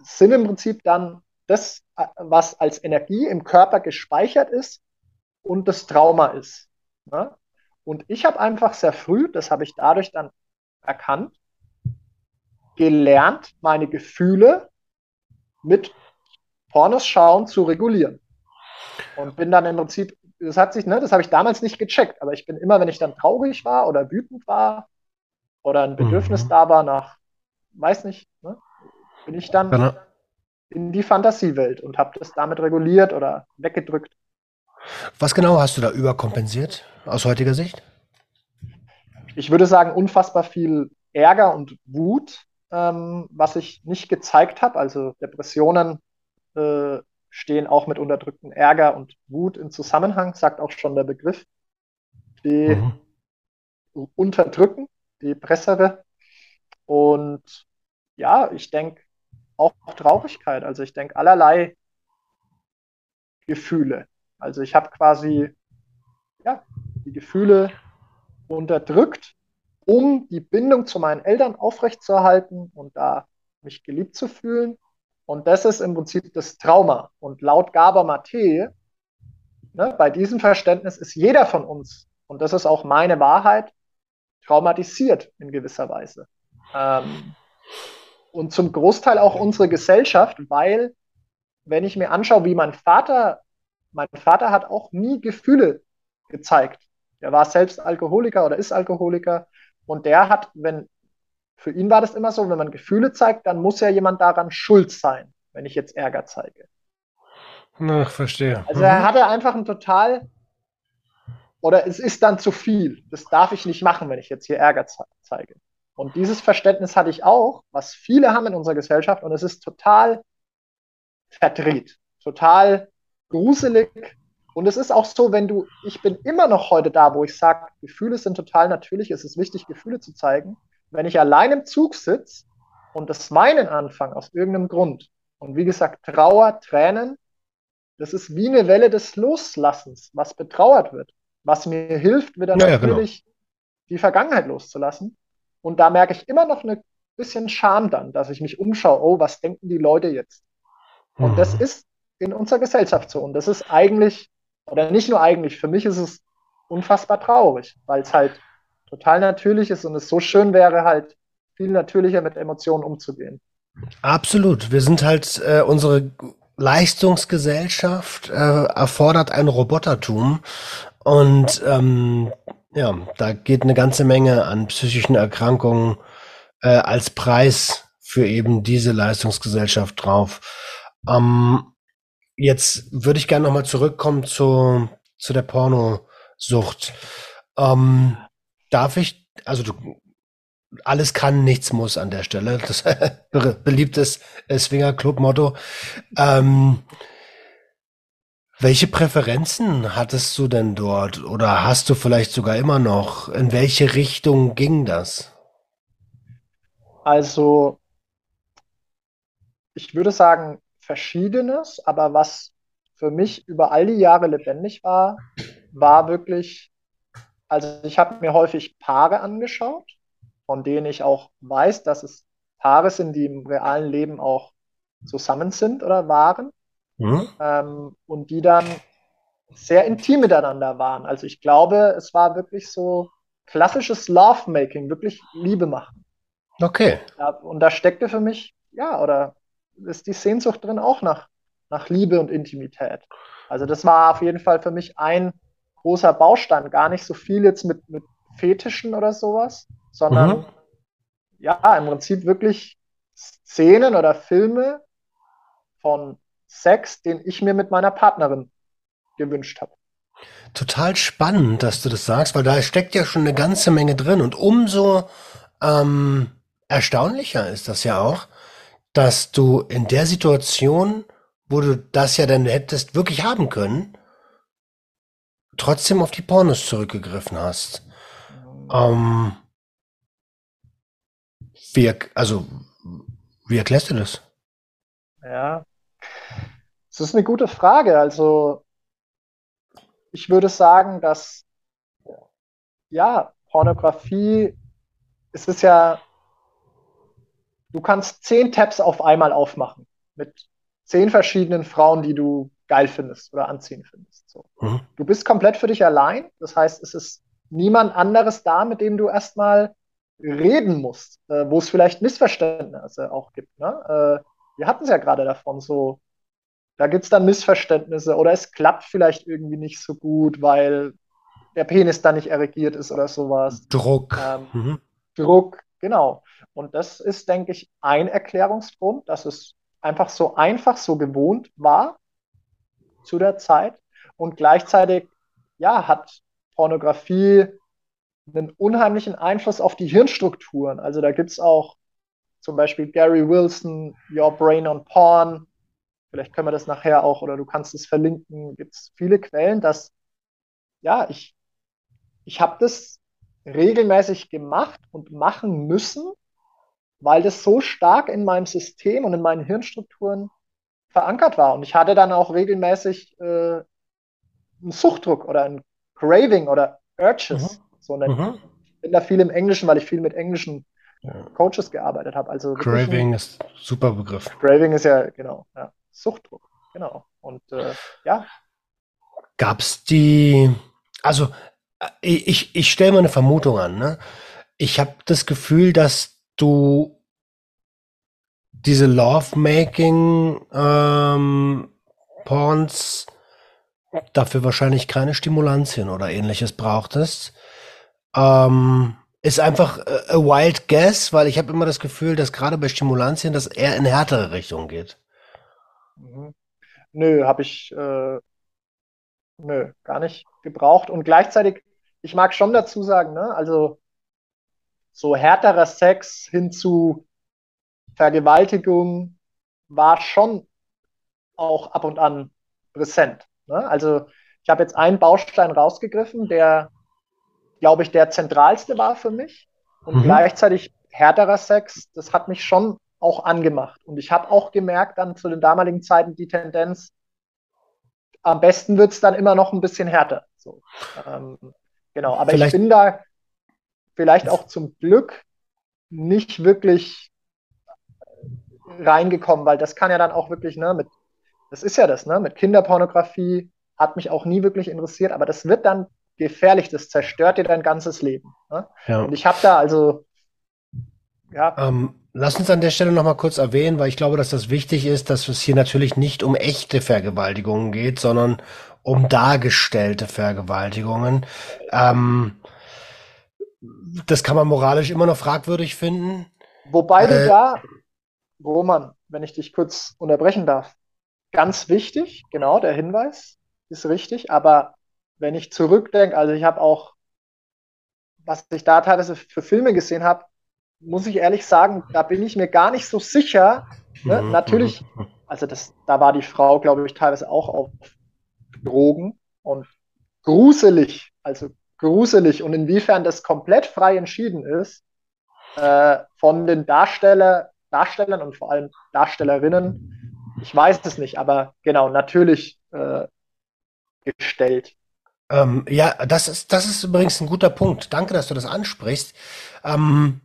sind im Prinzip dann das, was als Energie im Körper gespeichert ist und das Trauma ist. Ne? Und ich habe einfach sehr früh, das habe ich dadurch dann erkannt, gelernt, meine Gefühle mit Pornos schauen zu regulieren. Und bin dann im Prinzip, das hat sich, ne, das habe ich damals nicht gecheckt, aber ich bin immer, wenn ich dann traurig war oder wütend war oder ein Bedürfnis mhm. da war nach, weiß nicht, ne, bin ich dann genau. in die Fantasiewelt und habe das damit reguliert oder weggedrückt. Was genau hast du da überkompensiert aus heutiger Sicht? Ich würde sagen, unfassbar viel Ärger und Wut, ähm, was ich nicht gezeigt habe. Also Depressionen äh, stehen auch mit unterdrückten Ärger und Wut in Zusammenhang, sagt auch schon der Begriff. Die mhm. unterdrücken, die Pressere. Und ja, ich denke auch Traurigkeit. Also ich denke allerlei Gefühle. Also ich habe quasi ja, die Gefühle unterdrückt, um die Bindung zu meinen Eltern aufrechtzuerhalten und da mich geliebt zu fühlen. Und das ist im Prinzip das Trauma. Und laut Gaber Mate, ne, bei diesem Verständnis ist jeder von uns, und das ist auch meine Wahrheit, traumatisiert in gewisser Weise. Ähm, und zum Großteil auch unsere Gesellschaft, weil, wenn ich mir anschaue, wie mein Vater mein Vater hat auch nie Gefühle gezeigt. Er war selbst Alkoholiker oder ist Alkoholiker. Und der hat, wenn, für ihn war das immer so, wenn man Gefühle zeigt, dann muss ja jemand daran schuld sein, wenn ich jetzt Ärger zeige. Ach, verstehe. Also er mhm. hatte einfach ein total, oder es ist dann zu viel. Das darf ich nicht machen, wenn ich jetzt hier Ärger ze zeige. Und dieses Verständnis hatte ich auch, was viele haben in unserer Gesellschaft, und es ist total verdreht, total gruselig. Und es ist auch so, wenn du, ich bin immer noch heute da, wo ich sage, Gefühle sind total natürlich, es ist wichtig, Gefühle zu zeigen. Wenn ich allein im Zug sitze und das meinen Anfang aus irgendeinem Grund, und wie gesagt, Trauer, Tränen, das ist wie eine Welle des Loslassens, was betrauert wird, was mir hilft, wieder ja, natürlich ja, genau. die Vergangenheit loszulassen. Und da merke ich immer noch ein bisschen Scham dann, dass ich mich umschaue, oh, was denken die Leute jetzt? Und mhm. das ist in unserer Gesellschaft so. Und das ist eigentlich, oder nicht nur eigentlich, für mich ist es unfassbar traurig, weil es halt total natürlich ist und es so schön wäre, halt viel natürlicher mit Emotionen umzugehen. Absolut. Wir sind halt, äh, unsere Leistungsgesellschaft äh, erfordert ein Robotertum. Und ähm, ja, da geht eine ganze Menge an psychischen Erkrankungen äh, als Preis für eben diese Leistungsgesellschaft drauf. Ähm, Jetzt würde ich gerne nochmal zurückkommen zu, zu der Pornosucht. Ähm, darf ich, also du, alles kann, nichts muss an der Stelle. Das beliebtes Swinger Club Motto. Ähm, welche Präferenzen hattest du denn dort oder hast du vielleicht sogar immer noch? In welche Richtung ging das? Also, ich würde sagen, Verschiedenes, aber was für mich über all die Jahre lebendig war, war wirklich, also ich habe mir häufig Paare angeschaut, von denen ich auch weiß, dass es Paare sind, die im realen Leben auch zusammen sind oder waren mhm. ähm, und die dann sehr intim miteinander waren. Also ich glaube, es war wirklich so klassisches Lovemaking, wirklich Liebe machen. Okay. Und da steckte für mich, ja, oder ist die Sehnsucht drin auch nach, nach Liebe und Intimität. Also das war auf jeden Fall für mich ein großer Baustein. Gar nicht so viel jetzt mit, mit Fetischen oder sowas, sondern mhm. ja, im Prinzip wirklich Szenen oder Filme von Sex, den ich mir mit meiner Partnerin gewünscht habe. Total spannend, dass du das sagst, weil da steckt ja schon eine ganze Menge drin und umso ähm, erstaunlicher ist das ja auch, dass du in der Situation, wo du das ja dann hättest wirklich haben können, trotzdem auf die Pornos zurückgegriffen hast. Ähm, wie, also, wie erklärst du das? Ja, das ist eine gute Frage. Also, ich würde sagen, dass ja, Pornografie, es ist ja, du kannst zehn Tabs auf einmal aufmachen mit zehn verschiedenen Frauen, die du geil findest oder anziehen findest. So. Mhm. Du bist komplett für dich allein. Das heißt, es ist niemand anderes da, mit dem du erstmal reden musst, äh, wo es vielleicht Missverständnisse auch gibt. Ne? Äh, wir hatten es ja gerade davon, so, da gibt es dann Missverständnisse oder es klappt vielleicht irgendwie nicht so gut, weil der Penis dann nicht erregiert ist oder sowas. Druck. Ähm, mhm. Druck, genau. Und das ist, denke ich, ein Erklärungsgrund, dass es einfach so einfach, so gewohnt war zu der Zeit. Und gleichzeitig, ja, hat Pornografie einen unheimlichen Einfluss auf die Hirnstrukturen. Also da gibt es auch zum Beispiel Gary Wilson, Your Brain on Porn. Vielleicht können wir das nachher auch oder du kannst es verlinken. Gibt es viele Quellen, dass ja, ich, ich habe das regelmäßig gemacht und machen müssen, weil das so stark in meinem System und in meinen Hirnstrukturen verankert war. Und ich hatte dann auch regelmäßig äh, einen Suchtdruck oder ein Craving oder Urges. Mhm. So mhm. Ich bin da viel im Englischen, weil ich viel mit englischen ja. Coaches gearbeitet habe. Also Craving ist ein super Begriff. Craving ist ja, genau, ja, Suchtdruck, genau. Und äh, ja. Gab es die, also äh, ich, ich stelle mal eine Vermutung an, ne? Ich habe das Gefühl, dass du diese Love-Making ähm, Porns dafür wahrscheinlich keine Stimulantien oder ähnliches brauchtest. Ähm, ist einfach äh, a wild guess, weil ich habe immer das Gefühl, dass gerade bei Stimulantien das eher in härtere Richtung geht. Mhm. Nö, habe ich äh, nö, gar nicht gebraucht. Und gleichzeitig, ich mag schon dazu sagen, ne, also so härterer Sex hin zu Vergewaltigung war schon auch ab und an präsent. Ne? Also ich habe jetzt einen Baustein rausgegriffen, der, glaube ich, der zentralste war für mich. Und mhm. gleichzeitig härterer Sex, das hat mich schon auch angemacht. Und ich habe auch gemerkt dann zu den damaligen Zeiten die Tendenz, am besten wird es dann immer noch ein bisschen härter. So, ähm, genau, aber vielleicht, ich bin da vielleicht auch zum Glück nicht wirklich reingekommen, weil das kann ja dann auch wirklich, ne, mit das ist ja das, ne? Mit Kinderpornografie hat mich auch nie wirklich interessiert, aber das wird dann gefährlich, das zerstört dir dein ganzes Leben. Ne? Ja. Und ich habe da also, ja. Ähm, lass uns an der Stelle nochmal kurz erwähnen, weil ich glaube, dass das wichtig ist, dass es hier natürlich nicht um echte Vergewaltigungen geht, sondern um dargestellte Vergewaltigungen. Ähm, das kann man moralisch immer noch fragwürdig finden. Wobei äh, du da, Roman, wenn ich dich kurz unterbrechen darf, ganz wichtig, genau, der Hinweis ist richtig, aber wenn ich zurückdenke, also ich habe auch, was ich da teilweise für Filme gesehen habe, muss ich ehrlich sagen, da bin ich mir gar nicht so sicher. Ne? Mhm, Natürlich, also das, da war die Frau, glaube ich, teilweise auch auf Drogen und gruselig, also gruselig und inwiefern das komplett frei entschieden ist äh, von den Darsteller, Darstellern und vor allem Darstellerinnen, ich weiß es nicht, aber genau, natürlich äh, gestellt. Ähm, ja, das ist, das ist übrigens ein guter Punkt. Danke, dass du das ansprichst. Ähm,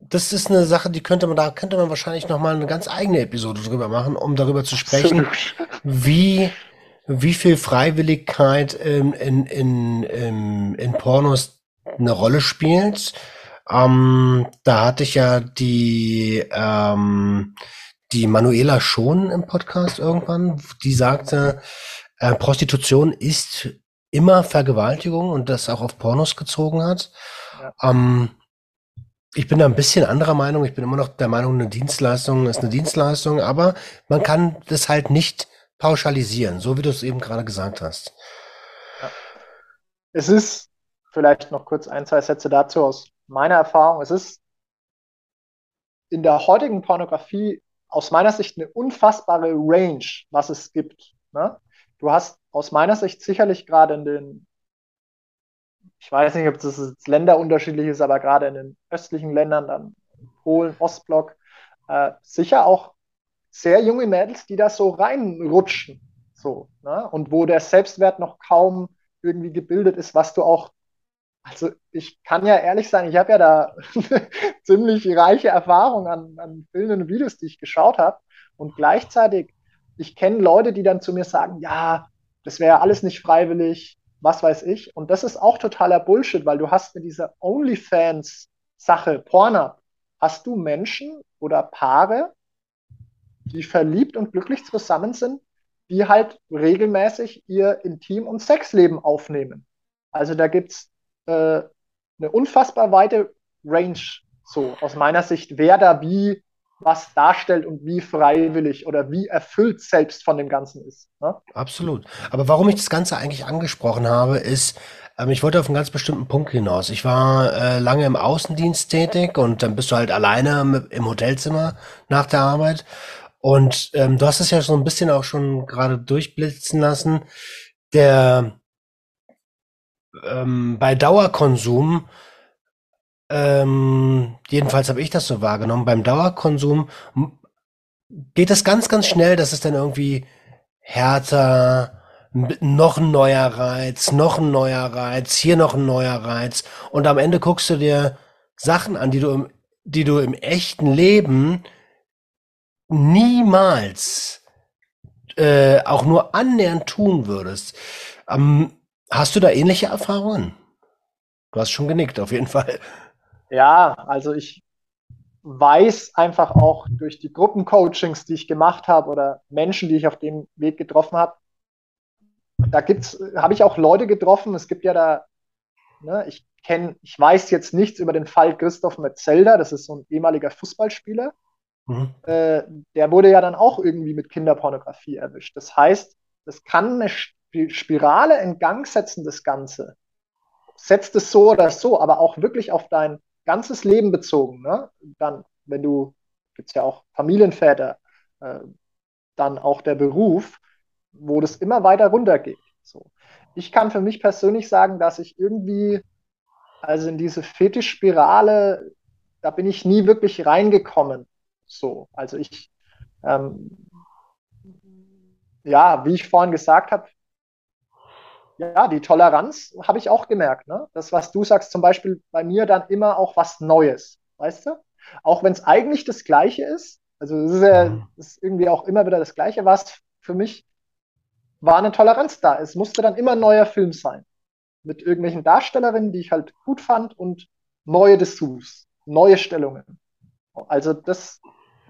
das ist eine Sache, die könnte man, da könnte man wahrscheinlich nochmal eine ganz eigene Episode drüber machen, um darüber zu sprechen, wie, wie viel Freiwilligkeit in, in, in, in, in Pornos eine Rolle spielt. Ähm, da hatte ich ja die, ähm, die Manuela Schon im Podcast irgendwann, die sagte, äh, Prostitution ist immer Vergewaltigung und das auch auf Pornos gezogen hat. Ja. Ähm, ich bin da ein bisschen anderer Meinung. Ich bin immer noch der Meinung, eine Dienstleistung ist eine Dienstleistung, aber man kann das halt nicht pauschalisieren, so wie du es eben gerade gesagt hast. Ja. Es ist vielleicht noch kurz ein, zwei Sätze dazu aus meiner Erfahrung, es ist in der heutigen Pornografie aus meiner Sicht eine unfassbare Range, was es gibt. Ne? Du hast aus meiner Sicht sicherlich gerade in den, ich weiß nicht, ob das länderunterschiedlich ist, aber gerade in den östlichen Ländern, dann Polen, Ostblock, äh, sicher auch sehr junge Mädels, die da so reinrutschen. So, ne? Und wo der Selbstwert noch kaum irgendwie gebildet ist, was du auch also ich kann ja ehrlich sein, ich habe ja da ziemlich reiche Erfahrung an, an Filmen und Videos, die ich geschaut habe. Und gleichzeitig, ich kenne Leute, die dann zu mir sagen, ja, das wäre alles nicht freiwillig, was weiß ich. Und das ist auch totaler Bullshit, weil du hast mit dieser OnlyFans-Sache, Porno, hast du Menschen oder Paare, die verliebt und glücklich zusammen sind, die halt regelmäßig ihr Intim- und Sexleben aufnehmen. Also da gibt es äh, eine unfassbar weite Range, so aus meiner Sicht, wer da wie was darstellt und wie freiwillig oder wie erfüllt selbst von dem Ganzen ist. Ne? Absolut. Aber warum ich das Ganze eigentlich angesprochen habe, ist, ähm, ich wollte auf einen ganz bestimmten Punkt hinaus. Ich war äh, lange im Außendienst tätig und dann bist du halt alleine im Hotelzimmer nach der Arbeit. Und ähm, du hast es ja so ein bisschen auch schon gerade durchblitzen lassen. Der ähm, bei Dauerkonsum, ähm, jedenfalls habe ich das so wahrgenommen, beim Dauerkonsum geht es ganz, ganz schnell, dass es dann irgendwie härter, noch ein neuer Reiz, noch ein neuer Reiz, hier noch ein neuer Reiz. Und am Ende guckst du dir Sachen an, die du im, die du im echten Leben niemals äh, auch nur annähernd tun würdest. Ähm, Hast du da ähnliche Erfahrungen? Du hast schon genickt, auf jeden Fall. Ja, also ich weiß einfach auch durch die Gruppencoachings, die ich gemacht habe oder Menschen, die ich auf dem Weg getroffen habe, da gibt's, habe ich auch Leute getroffen. Es gibt ja da, ne, ich kenne, ich weiß jetzt nichts über den Fall Christoph Metzelder, das ist so ein ehemaliger Fußballspieler. Mhm. Äh, der wurde ja dann auch irgendwie mit Kinderpornografie erwischt. Das heißt, es kann eine Spirale in Gang setzen, das Ganze. Setzt es so oder so, aber auch wirklich auf dein ganzes Leben bezogen. Ne? Dann, wenn du, gibt es ja auch Familienväter, äh, dann auch der Beruf, wo das immer weiter runtergeht. So. Ich kann für mich persönlich sagen, dass ich irgendwie, also in diese Fetischspirale, da bin ich nie wirklich reingekommen. So, also ich, ähm, ja, wie ich vorhin gesagt habe, ja, die Toleranz habe ich auch gemerkt. Ne? Das, was du sagst, zum Beispiel bei mir dann immer auch was Neues, weißt du? Auch wenn es eigentlich das Gleiche ist. Also es ist, ja, mhm. ist irgendwie auch immer wieder das Gleiche, was für mich war eine Toleranz da. Es musste dann immer ein neuer Film sein. Mit irgendwelchen Darstellerinnen, die ich halt gut fand und neue Dessous, neue Stellungen. Also das,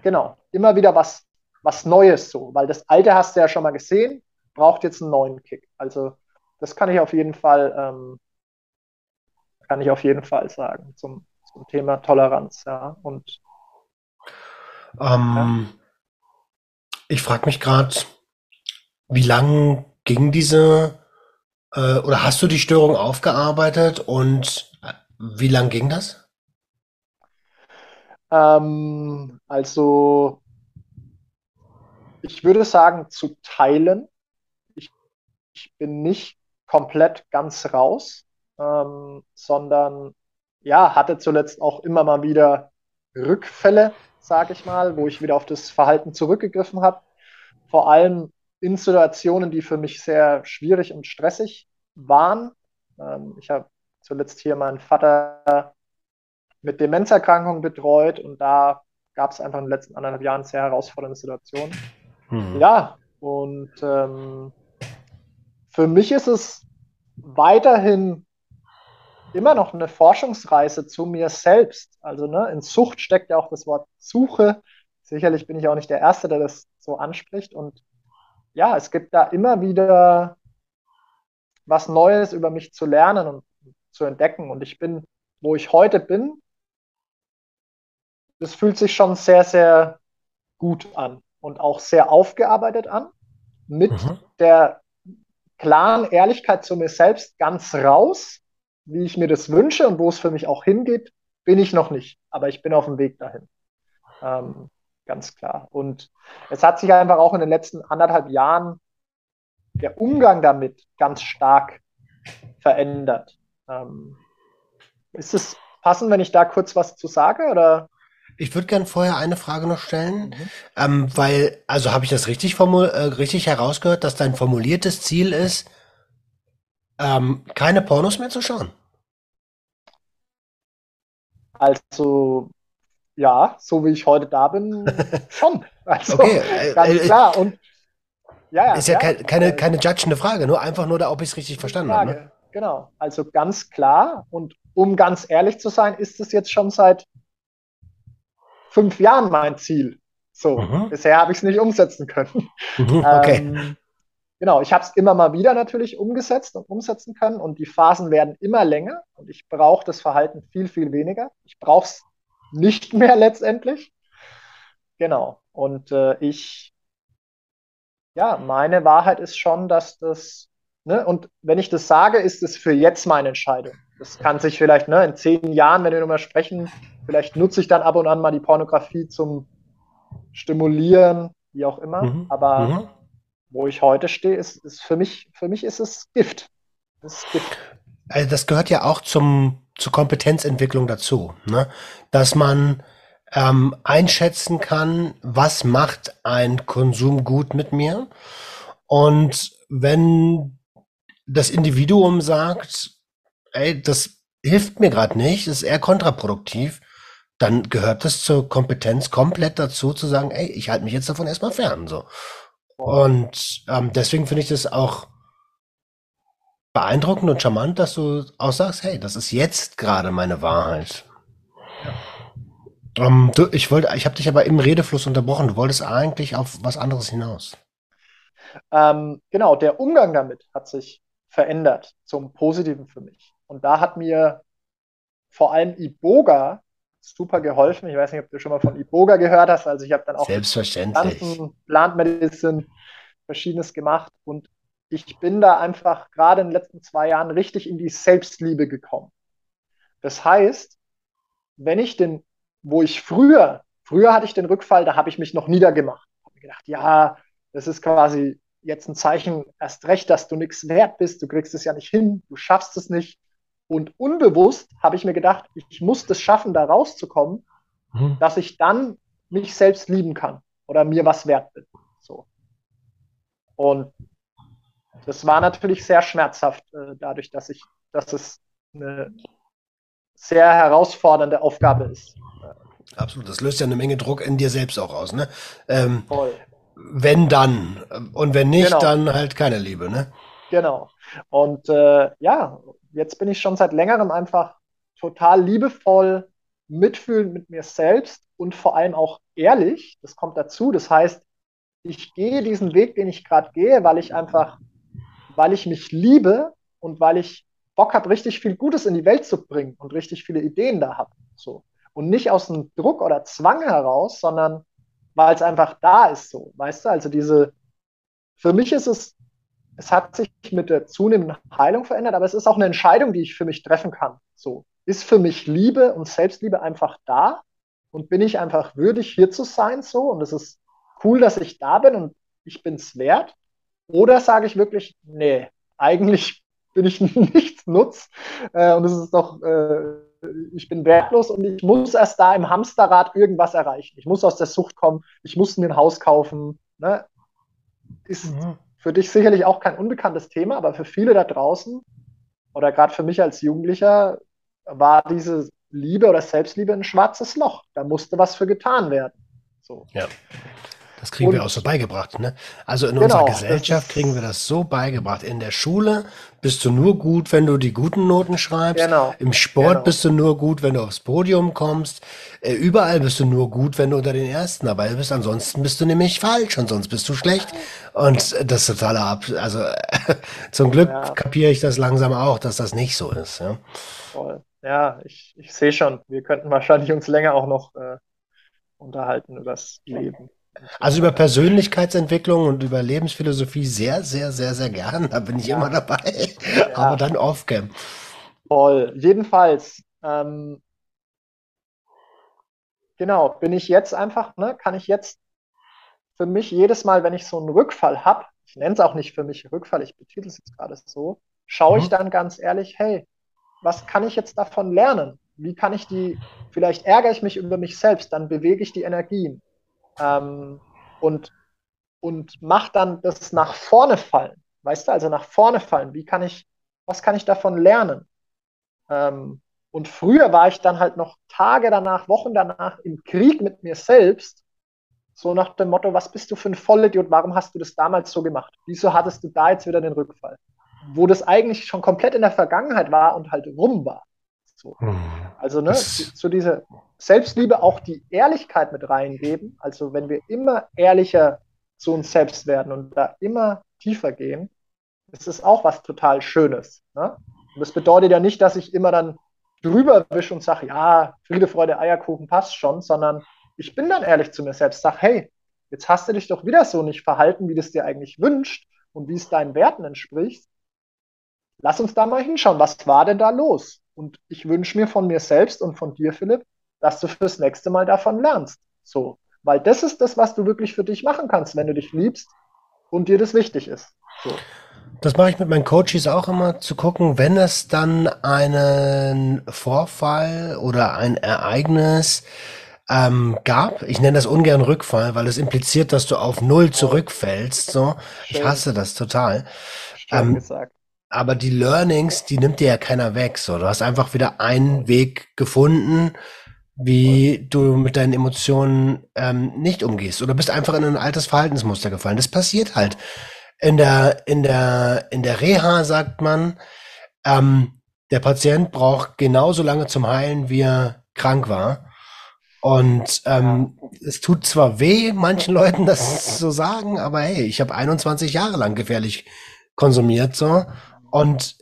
genau, immer wieder was, was Neues so, weil das Alte hast du ja schon mal gesehen, braucht jetzt einen neuen Kick. Also das kann ich auf jeden Fall, ähm, kann ich auf jeden Fall sagen zum, zum Thema Toleranz, ja. Und ähm, ja. ich frage mich gerade, wie lang ging diese äh, oder hast du die Störung aufgearbeitet und äh, wie lang ging das? Ähm, also ich würde sagen, zu teilen. Ich, ich bin nicht komplett ganz raus, ähm, sondern ja, hatte zuletzt auch immer mal wieder Rückfälle, sage ich mal, wo ich wieder auf das Verhalten zurückgegriffen habe. Vor allem in Situationen, die für mich sehr schwierig und stressig waren. Ähm, ich habe zuletzt hier meinen Vater mit Demenzerkrankung betreut und da gab es einfach in den letzten anderthalb Jahren sehr herausfordernde Situationen. Mhm. Ja, und ähm, für mich ist es weiterhin immer noch eine Forschungsreise zu mir selbst. Also ne, in Sucht steckt ja auch das Wort Suche. Sicherlich bin ich auch nicht der Erste, der das so anspricht. Und ja, es gibt da immer wieder was Neues über mich zu lernen und zu entdecken. Und ich bin, wo ich heute bin, das fühlt sich schon sehr, sehr gut an und auch sehr aufgearbeitet an. Mit mhm. der klaren Ehrlichkeit zu mir selbst ganz raus, wie ich mir das wünsche und wo es für mich auch hingeht, bin ich noch nicht, aber ich bin auf dem Weg dahin. Ähm, ganz klar. Und es hat sich einfach auch in den letzten anderthalb Jahren der Umgang damit ganz stark verändert. Ähm, ist es passend, wenn ich da kurz was zu sage? Oder? Ich würde gern vorher eine Frage noch stellen, mhm. ähm, weil, also habe ich das richtig, formul äh, richtig herausgehört, dass dein formuliertes Ziel ist, ähm, keine Pornos mehr zu schauen? Also, ja, so wie ich heute da bin, schon. Also, okay. Äh, ganz äh, klar. Und, ja, ja, ist ja, ja keine, keine, keine judgende Frage, nur einfach nur da, ob ich es richtig verstanden habe. Ne? Genau, also ganz klar. Und um ganz ehrlich zu sein, ist es jetzt schon seit fünf Jahren mein Ziel. So, mhm. bisher habe ich es nicht umsetzen können. Okay. Ähm, genau, ich habe es immer mal wieder natürlich umgesetzt und umsetzen können und die Phasen werden immer länger und ich brauche das Verhalten viel, viel weniger. Ich brauche es nicht mehr letztendlich. Genau. Und äh, ich, ja, meine Wahrheit ist schon, dass das, ne, und wenn ich das sage, ist es für jetzt meine Entscheidung. Das kann sich vielleicht ne, in zehn Jahren, wenn wir nochmal sprechen, vielleicht nutze ich dann ab und an mal die Pornografie zum Stimulieren, wie auch immer. Mhm. Aber mhm. wo ich heute stehe, ist, ist für mich, für mich ist es Gift. Das ist Gift. Also das gehört ja auch zum, zur Kompetenzentwicklung dazu, ne? dass man ähm, einschätzen kann, was macht ein Konsum gut mit mir. Und wenn das Individuum sagt, ey, das hilft mir gerade nicht, ist eher kontraproduktiv, dann gehört es zur Kompetenz komplett dazu, zu sagen, ey, ich halte mich jetzt davon erstmal fern. So. Und ähm, deswegen finde ich das auch beeindruckend und charmant, dass du auch sagst, hey, das ist jetzt gerade meine Wahrheit. Ja. Ähm, du, ich wollte, ich habe dich aber im Redefluss unterbrochen. Du wolltest eigentlich auf was anderes hinaus. Ähm, genau, der Umgang damit hat sich verändert zum Positiven für mich. Und da hat mir vor allem Iboga super geholfen. Ich weiß nicht, ob du schon mal von Iboga gehört hast. Also ich habe dann auch Selbstverständlich. Plant Medicine, verschiedenes gemacht und ich bin da einfach gerade in den letzten zwei Jahren richtig in die Selbstliebe gekommen. Das heißt, wenn ich den, wo ich früher, früher hatte ich den Rückfall, da habe ich mich noch niedergemacht. Habe mir gedacht, ja, das ist quasi jetzt ein Zeichen erst recht, dass du nichts wert bist, du kriegst es ja nicht hin, du schaffst es nicht. Und unbewusst habe ich mir gedacht, ich muss es schaffen, da rauszukommen, mhm. dass ich dann mich selbst lieben kann oder mir was wert bin. So. Und das war natürlich sehr schmerzhaft, äh, dadurch, dass ich, dass es eine sehr herausfordernde Aufgabe ist. Absolut, das löst ja eine Menge Druck in dir selbst auch aus, ne? Ähm, Voll. Wenn dann und wenn nicht, genau. dann halt keine Liebe, ne? Genau. Und äh, ja, jetzt bin ich schon seit längerem einfach total liebevoll, mitfühlend mit mir selbst und vor allem auch ehrlich. Das kommt dazu. Das heißt, ich gehe diesen Weg, den ich gerade gehe, weil ich einfach, weil ich mich liebe und weil ich Bock habe, richtig viel Gutes in die Welt zu bringen und richtig viele Ideen da habe. So. Und nicht aus einem Druck oder Zwang heraus, sondern weil es einfach da ist so. Weißt du, also diese, für mich ist es es hat sich mit der zunehmenden Heilung verändert, aber es ist auch eine Entscheidung, die ich für mich treffen kann. So, ist für mich Liebe und Selbstliebe einfach da und bin ich einfach würdig, hier zu sein, so und es ist cool, dass ich da bin und ich bin es wert? Oder sage ich wirklich, nee, eigentlich bin ich nichts nutz äh, und es ist doch, äh, ich bin wertlos und ich muss erst da im Hamsterrad irgendwas erreichen. Ich muss aus der Sucht kommen, ich muss mir ein Haus kaufen. Ne? Ist, mhm für dich sicherlich auch kein unbekanntes Thema, aber für viele da draußen oder gerade für mich als Jugendlicher war diese Liebe oder Selbstliebe ein schwarzes Loch. Da musste was für getan werden. So. Ja. Das kriegen und, wir auch so beigebracht. Ne? Also in genau, unserer Gesellschaft kriegen wir das so beigebracht. In der Schule bist du nur gut, wenn du die guten Noten schreibst. Genau, Im Sport genau. bist du nur gut, wenn du aufs Podium kommst. Äh, überall bist du nur gut, wenn du unter den Ersten dabei bist. Ansonsten bist du nämlich falsch und sonst bist du schlecht. Und das ist total ab. Also zum Glück ja. kapiere ich das langsam auch, dass das nicht so ist. Ja, Voll. ja ich, ich sehe schon. Wir könnten wahrscheinlich uns länger auch noch äh, unterhalten über das Leben. Also über Persönlichkeitsentwicklung und über Lebensphilosophie sehr, sehr, sehr, sehr gern. Da bin ich ja. immer dabei. Ja. Aber dann off-cam. Voll. Jedenfalls, ähm, genau, bin ich jetzt einfach, ne, kann ich jetzt für mich jedes Mal, wenn ich so einen Rückfall habe, ich nenne es auch nicht für mich Rückfall, ich betitel es jetzt gerade so, schaue mhm. ich dann ganz ehrlich, hey, was kann ich jetzt davon lernen? Wie kann ich die, vielleicht ärgere ich mich über mich selbst, dann bewege ich die Energien ähm, und, und mache dann das nach vorne fallen. Weißt du, also nach vorne fallen. Wie kann ich, was kann ich davon lernen? Ähm, und früher war ich dann halt noch Tage danach, Wochen danach im Krieg mit mir selbst, so nach dem Motto, was bist du für ein Vollidiot, warum hast du das damals so gemacht? Wieso hattest du da jetzt wieder den Rückfall? Wo das eigentlich schon komplett in der Vergangenheit war und halt rum war. So. Hm. Also ne, zu dieser Selbstliebe auch die Ehrlichkeit mit reingeben. Also wenn wir immer ehrlicher zu uns selbst werden und da immer tiefer gehen, ist es auch was total Schönes. Ne? Und das bedeutet ja nicht, dass ich immer dann drüber wische und sage, ja, Friede, Freude, Eierkuchen passt schon, sondern ich bin dann ehrlich zu mir selbst, sage, hey, jetzt hast du dich doch wieder so nicht verhalten, wie du es dir eigentlich wünscht und wie es deinen Werten entspricht. Lass uns da mal hinschauen, was war denn da los? Und ich wünsche mir von mir selbst und von dir, Philipp, dass du fürs nächste Mal davon lernst. So. Weil das ist das, was du wirklich für dich machen kannst, wenn du dich liebst und dir das wichtig ist. So. Das mache ich mit meinen Coaches auch immer, zu gucken, wenn es dann einen Vorfall oder ein Ereignis ähm, gab. Ich nenne das ungern Rückfall, weil es impliziert, dass du auf Null zurückfällst. So, Schön. ich hasse das total. Schön ähm, gesagt. Aber die Learnings, die nimmt dir ja keiner weg. So, du hast einfach wieder einen Weg gefunden, wie du mit deinen Emotionen ähm, nicht umgehst oder bist einfach in ein altes Verhaltensmuster gefallen. Das passiert halt. In der, in der, in der Reha sagt man, ähm, der Patient braucht genauso lange zum Heilen, wie er krank war. Und ähm, es tut zwar weh, manchen Leuten das so sagen, aber hey, ich habe 21 Jahre lang gefährlich konsumiert so und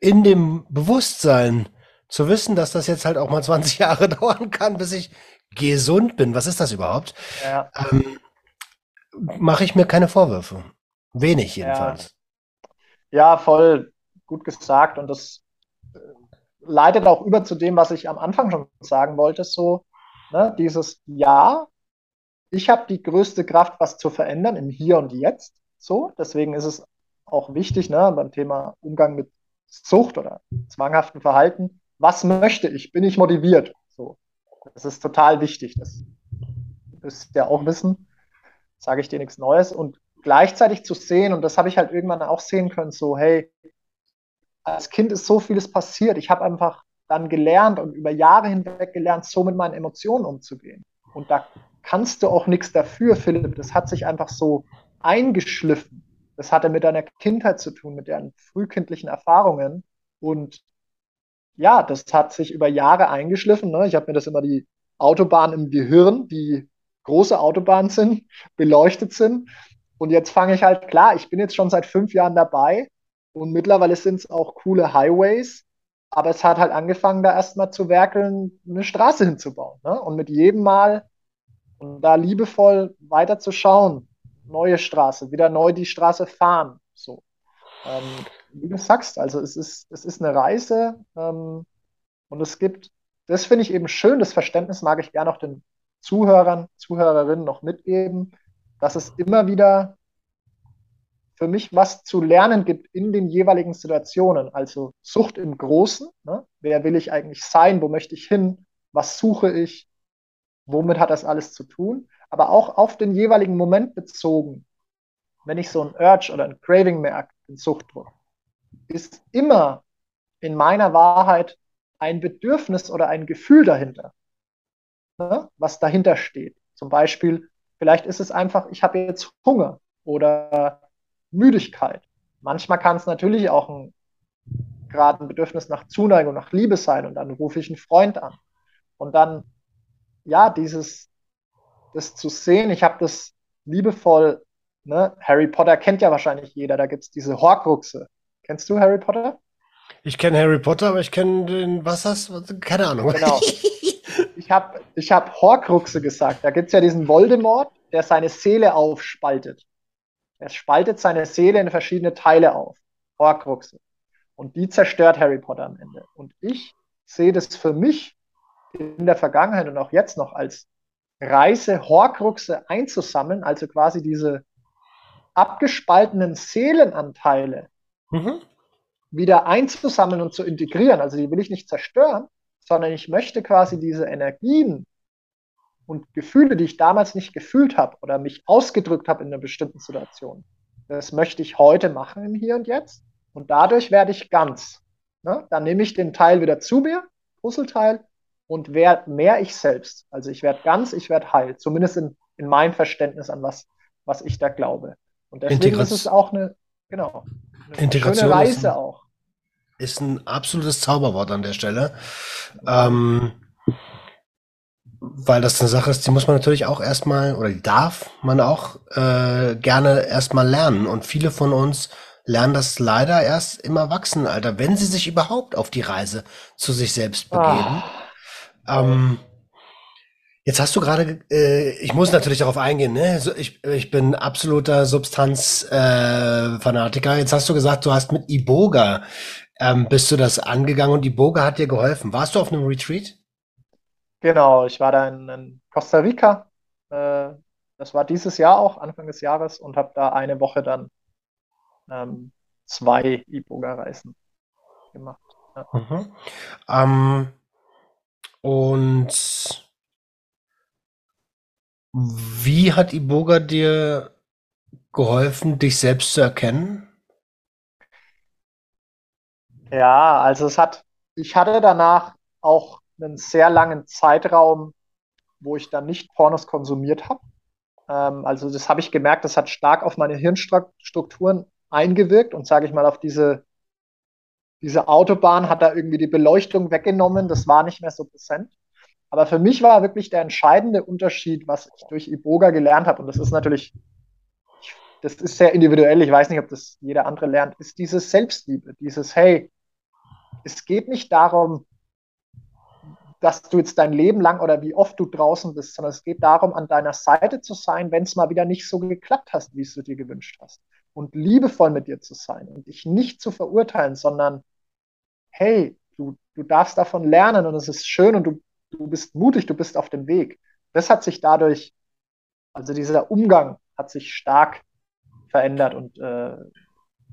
in dem Bewusstsein zu wissen, dass das jetzt halt auch mal 20 Jahre dauern kann, bis ich gesund bin. Was ist das überhaupt? Ja. Ähm, mache ich mir keine Vorwürfe. Wenig jedenfalls. Ja. ja, voll gut gesagt. Und das äh, leitet auch über zu dem, was ich am Anfang schon sagen wollte. So, ne, dieses Ja, ich habe die größte Kraft, was zu verändern im Hier und Jetzt. So, deswegen ist es auch wichtig, ne, beim Thema Umgang mit Sucht oder zwanghaften Verhalten. Was möchte ich? Bin ich motiviert? So, das ist total wichtig. Das müsst ihr auch wissen sage ich dir nichts Neues. Und gleichzeitig zu sehen, und das habe ich halt irgendwann auch sehen können, so, hey, als Kind ist so vieles passiert. Ich habe einfach dann gelernt und über Jahre hinweg gelernt, so mit meinen Emotionen umzugehen. Und da kannst du auch nichts dafür, Philipp. Das hat sich einfach so eingeschliffen. Das hatte mit deiner Kindheit zu tun, mit deinen frühkindlichen Erfahrungen. Und ja, das hat sich über Jahre eingeschliffen. Ne? Ich habe mir das immer die Autobahn im Gehirn, die große Autobahnen sind, beleuchtet sind. Und jetzt fange ich halt, klar, ich bin jetzt schon seit fünf Jahren dabei und mittlerweile sind es auch coole Highways, aber es hat halt angefangen, da erstmal zu werkeln, eine Straße hinzubauen. Ne? Und mit jedem Mal und da liebevoll weiter zu schauen, neue Straße, wieder neu die Straße fahren. So. Ähm, wie du sagst, also es ist, es ist eine Reise ähm, und es gibt, das finde ich eben schön, das Verständnis mag ich gerne auch den Zuhörern, Zuhörerinnen noch mitgeben, dass es immer wieder für mich was zu lernen gibt in den jeweiligen Situationen. Also Sucht im Großen. Ne? Wer will ich eigentlich sein? Wo möchte ich hin? Was suche ich? Womit hat das alles zu tun? Aber auch auf den jeweiligen Moment bezogen. Wenn ich so ein Urge oder ein Craving merke, den Suchtdruck, ist immer in meiner Wahrheit ein Bedürfnis oder ein Gefühl dahinter ne, was dahinter steht. Zum Beispiel, vielleicht ist es einfach, ich habe jetzt Hunger oder Müdigkeit. Manchmal kann es natürlich auch ein, gerade ein Bedürfnis nach Zuneigung, nach Liebe sein und dann rufe ich einen Freund an. Und dann, ja, dieses, das zu sehen, ich habe das liebevoll, ne, Harry Potter kennt ja wahrscheinlich jeder, da gibt es diese Horcruxe. Kennst du Harry Potter? Ich kenne Harry Potter, aber ich kenne den, was das? Keine Ahnung. Genau. ich habe ich hab Horcruxe gesagt. Da gibt es ja diesen Voldemort, der seine Seele aufspaltet. Er spaltet seine Seele in verschiedene Teile auf. Horcruxe. Und die zerstört Harry Potter am Ende. Und ich sehe das für mich in der Vergangenheit und auch jetzt noch als Reise Horcruxe einzusammeln, also quasi diese abgespaltenen Seelenanteile mhm. wieder einzusammeln und zu integrieren. Also die will ich nicht zerstören, sondern ich möchte quasi diese Energien und Gefühle, die ich damals nicht gefühlt habe oder mich ausgedrückt habe in einer bestimmten Situation, das möchte ich heute machen im Hier und Jetzt. Und dadurch werde ich ganz. Ne? Dann nehme ich den Teil wieder zu mir, Puzzleteil, und werde mehr ich selbst. Also ich werde ganz, ich werde heil. Zumindest in, in meinem Verständnis an was, was ich da glaube. Und deswegen Integration. ist es auch eine, genau, eine Integration schöne Reise ist ein, auch. Ist ein absolutes Zauberwort an der Stelle. Ähm, weil das eine Sache ist, die muss man natürlich auch erstmal, oder die darf man auch äh, gerne erstmal lernen. Und viele von uns lernen das leider erst im Erwachsenenalter, wenn sie sich überhaupt auf die Reise zu sich selbst begeben. Oh. Ähm, jetzt hast du gerade, äh, ich muss natürlich darauf eingehen, ne? ich, ich bin absoluter Substanzfanatiker. Äh, jetzt hast du gesagt, du hast mit Iboga ähm, bist du das angegangen und Iboga hat dir geholfen. Warst du auf einem Retreat? Genau, ich war da in, in Costa Rica. Äh, das war dieses Jahr auch, Anfang des Jahres, und habe da eine Woche dann ähm, zwei Iboga-Reisen gemacht. Ja. Mhm. Ähm, und wie hat Iboga dir geholfen, dich selbst zu erkennen? Ja, also es hat, ich hatte danach auch einen sehr langen Zeitraum, wo ich dann nicht Pornos konsumiert habe. Ähm, also das habe ich gemerkt, das hat stark auf meine Hirnstrukturen eingewirkt und sage ich mal auf diese, diese Autobahn hat da irgendwie die Beleuchtung weggenommen, das war nicht mehr so präsent. Aber für mich war wirklich der entscheidende Unterschied, was ich durch Iboga gelernt habe, und das ist natürlich, das ist sehr individuell, ich weiß nicht, ob das jeder andere lernt, ist diese Selbstliebe, dieses, hey, es geht nicht darum, dass du jetzt dein Leben lang oder wie oft du draußen bist, sondern es geht darum, an deiner Seite zu sein, wenn es mal wieder nicht so geklappt hast, wie es du dir gewünscht hast. Und liebevoll mit dir zu sein und dich nicht zu verurteilen, sondern hey, du, du darfst davon lernen und es ist schön und du, du bist mutig, du bist auf dem Weg. Das hat sich dadurch, also dieser Umgang hat sich stark verändert und äh,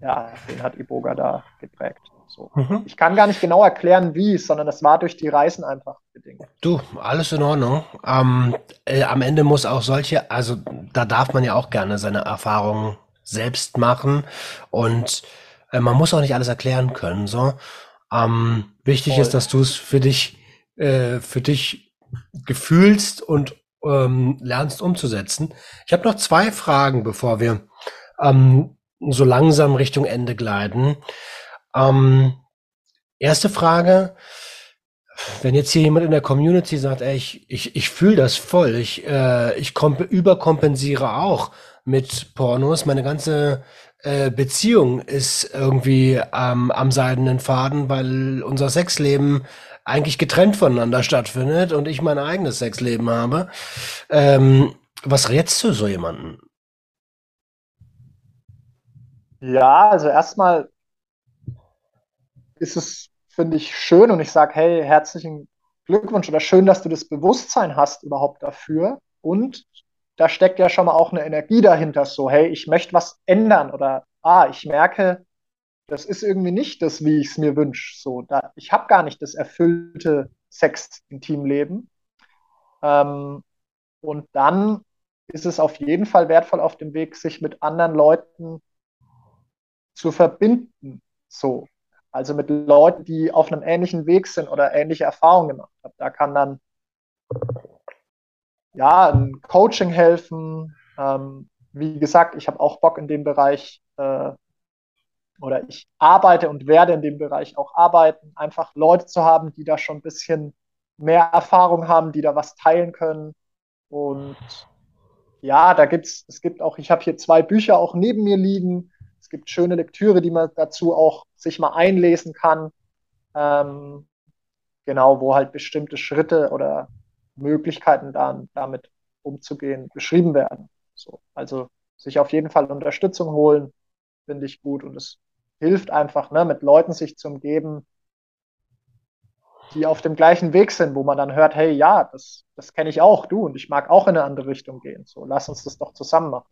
ja, den hat Iboga da geprägt. So. Mhm. Ich kann gar nicht genau erklären, wie, sondern das war durch die Reisen einfach bedingt. Du, alles in Ordnung. Ähm, äh, am Ende muss auch solche, also da darf man ja auch gerne seine Erfahrungen selbst machen und äh, man muss auch nicht alles erklären können. So, ähm, wichtig Voll. ist, dass du es für dich, äh, für dich gefühlst und ähm, lernst umzusetzen. Ich habe noch zwei Fragen, bevor wir ähm, so langsam Richtung Ende gleiten. Ähm, erste Frage, wenn jetzt hier jemand in der Community sagt, ey, ich, ich, ich fühle das voll, ich, äh, ich überkompensiere auch mit Pornos, meine ganze äh, Beziehung ist irgendwie ähm, am seidenen Faden, weil unser Sexleben eigentlich getrennt voneinander stattfindet und ich mein eigenes Sexleben habe. Ähm, was rätst du so jemanden? Ja, also erstmal ist es, finde ich, schön und ich sage, hey, herzlichen Glückwunsch oder schön, dass du das Bewusstsein hast überhaupt dafür. Und da steckt ja schon mal auch eine Energie dahinter, so, hey, ich möchte was ändern oder, ah, ich merke, das ist irgendwie nicht das, wie ich es mir wünsche. So, da, ich habe gar nicht das erfüllte Sex-Intimleben. Ähm, und dann ist es auf jeden Fall wertvoll auf dem Weg, sich mit anderen Leuten zu verbinden. So. Also mit Leuten, die auf einem ähnlichen Weg sind oder ähnliche Erfahrungen gemacht haben. Da kann dann ja ein Coaching helfen. Ähm, wie gesagt, ich habe auch Bock in dem Bereich äh, oder ich arbeite und werde in dem Bereich auch arbeiten. Einfach Leute zu haben, die da schon ein bisschen mehr Erfahrung haben, die da was teilen können. Und ja, da gibt's, es gibt auch, ich habe hier zwei Bücher auch neben mir liegen gibt schöne Lektüre, die man dazu auch sich mal einlesen kann. Ähm, genau, wo halt bestimmte Schritte oder Möglichkeiten dann damit umzugehen beschrieben werden. So, also sich auf jeden Fall Unterstützung holen, finde ich gut und es hilft einfach, ne, mit Leuten sich zu umgeben, die auf dem gleichen Weg sind, wo man dann hört, hey, ja, das, das kenne ich auch, du, und ich mag auch in eine andere Richtung gehen. So, lass uns das doch zusammen machen.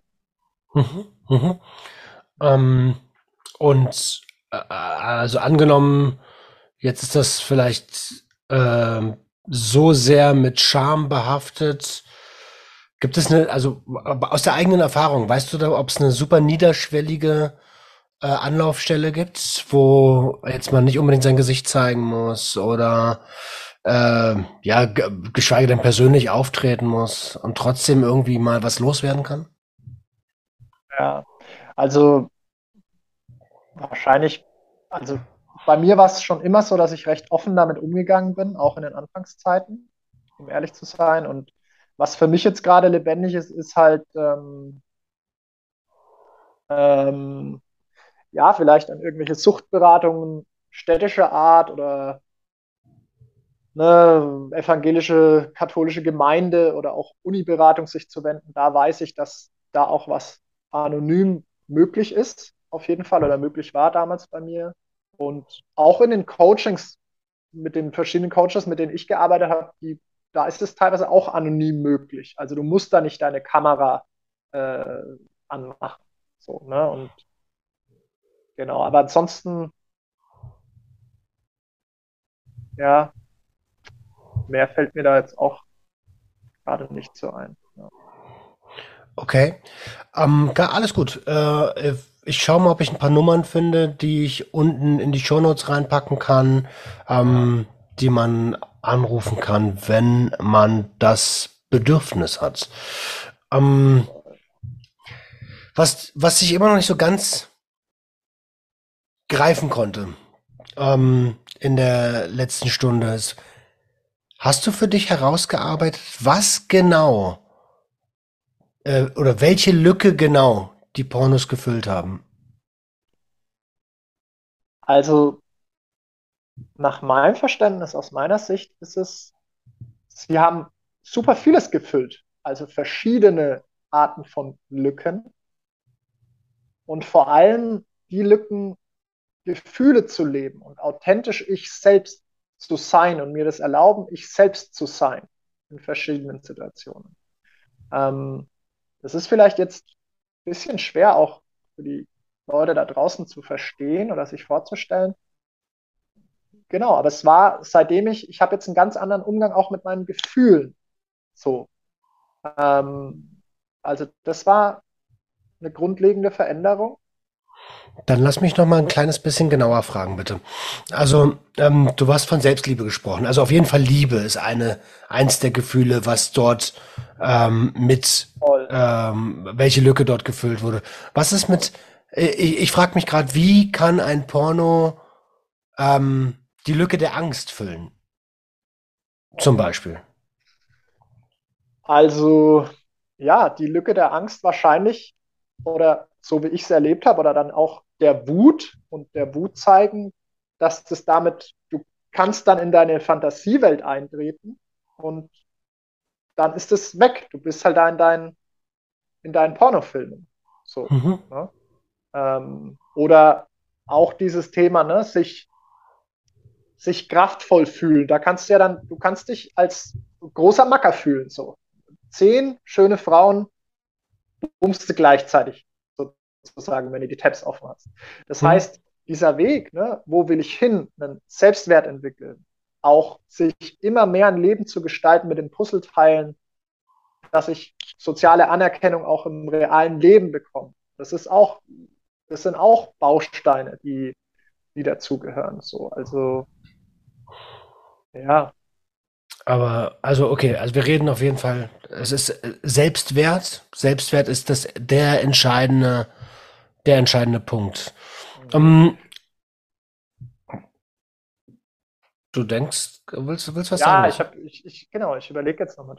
Mhm, mhm. Ähm, und äh, also angenommen, jetzt ist das vielleicht äh, so sehr mit Scham behaftet. Gibt es eine, also aus der eigenen Erfahrung, weißt du da, ob es eine super niederschwellige äh, Anlaufstelle gibt, wo jetzt man nicht unbedingt sein Gesicht zeigen muss oder äh, ja, geschweige denn persönlich auftreten muss und trotzdem irgendwie mal was loswerden kann? Ja, also wahrscheinlich, also bei mir war es schon immer so, dass ich recht offen damit umgegangen bin, auch in den Anfangszeiten, um ehrlich zu sein. Und was für mich jetzt gerade lebendig ist, ist halt ähm, ähm, ja, vielleicht an irgendwelche Suchtberatungen städtischer Art oder eine evangelische, katholische Gemeinde oder auch Uniberatung sich zu wenden. Da weiß ich, dass da auch was anonym möglich ist, auf jeden Fall, oder möglich war damals bei mir. Und auch in den Coachings mit den verschiedenen Coaches, mit denen ich gearbeitet habe, die, da ist es teilweise auch anonym möglich. Also du musst da nicht deine Kamera äh, anmachen. So, ne? Und Genau, aber ansonsten, ja, mehr fällt mir da jetzt auch gerade nicht so ein. Ja. Okay, ähm, alles gut. Äh, ich schaue mal, ob ich ein paar Nummern finde, die ich unten in die Shownotes reinpacken kann, ähm, die man anrufen kann, wenn man das Bedürfnis hat. Ähm, was, was ich immer noch nicht so ganz greifen konnte ähm, in der letzten Stunde ist, hast du für dich herausgearbeitet, was genau äh, oder welche Lücke genau die Pornos gefüllt haben? Also nach meinem Verständnis, aus meiner Sicht, ist es, sie haben super vieles gefüllt, also verschiedene Arten von Lücken und vor allem die Lücken, Gefühle zu leben und authentisch ich selbst zu sein und mir das erlauben, ich selbst zu sein in verschiedenen Situationen. Ähm, das ist vielleicht jetzt bisschen schwer auch für die Leute da draußen zu verstehen oder sich vorzustellen. Genau, aber es war, seitdem ich, ich habe jetzt einen ganz anderen Umgang auch mit meinen Gefühlen. So. Ähm, also das war eine grundlegende Veränderung. Dann lass mich noch mal ein kleines bisschen genauer fragen, bitte. Also, ähm, du hast von Selbstliebe gesprochen. Also auf jeden Fall Liebe ist eine eins der Gefühle, was dort ähm, mit ähm, welche Lücke dort gefüllt wurde. Was ist mit? Äh, ich, ich frage mich gerade, wie kann ein Porno ähm, die Lücke der Angst füllen? Zum Beispiel. Also ja, die Lücke der Angst wahrscheinlich oder so wie ich es erlebt habe, oder dann auch der Wut und der Wut zeigen, dass das damit, du kannst dann in deine Fantasiewelt eintreten und dann ist es weg. Du bist halt da in deinen, in deinen Pornofilmen. So, mhm. ne? ähm, oder auch dieses Thema, ne, sich, sich kraftvoll fühlen. Da kannst du ja dann, du kannst dich als großer Macker fühlen. So. Zehn schöne Frauen bummst du gleichzeitig sozusagen, wenn du die Tabs offen hast. Das mhm. heißt, dieser Weg, ne, wo will ich hin, einen Selbstwert entwickeln, auch sich immer mehr ein Leben zu gestalten mit den Puzzleteilen, dass ich soziale Anerkennung auch im realen Leben bekomme. Das ist auch, das sind auch Bausteine, die, die dazugehören. So, also ja. Aber, also okay, also wir reden auf jeden Fall, es ist Selbstwert. Selbstwert ist das der entscheidende der entscheidende Punkt. Ähm, du denkst, willst, willst was ja, sagen? Ja, ich habe, ich, ich, genau, ich überlege jetzt nochmal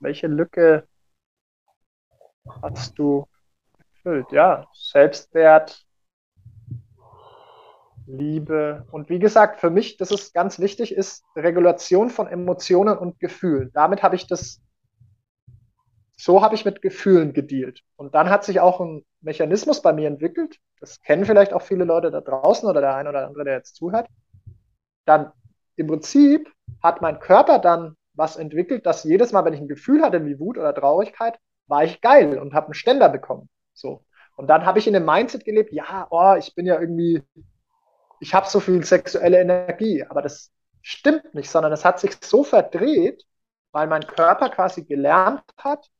welche Lücke hast du gefüllt? Ja, Selbstwert, Liebe. Und wie gesagt, für mich, das ist ganz wichtig, ist Regulation von Emotionen und Gefühlen. Damit habe ich das so habe ich mit Gefühlen gedealt. Und dann hat sich auch ein Mechanismus bei mir entwickelt. Das kennen vielleicht auch viele Leute da draußen oder der eine oder andere, der jetzt zuhört. Dann im Prinzip hat mein Körper dann was entwickelt, dass jedes Mal, wenn ich ein Gefühl hatte wie Wut oder Traurigkeit, war ich geil und habe einen Ständer bekommen. So. Und dann habe ich in dem Mindset gelebt, ja, oh, ich bin ja irgendwie, ich habe so viel sexuelle Energie, aber das stimmt nicht, sondern es hat sich so verdreht, weil mein Körper quasi gelernt hat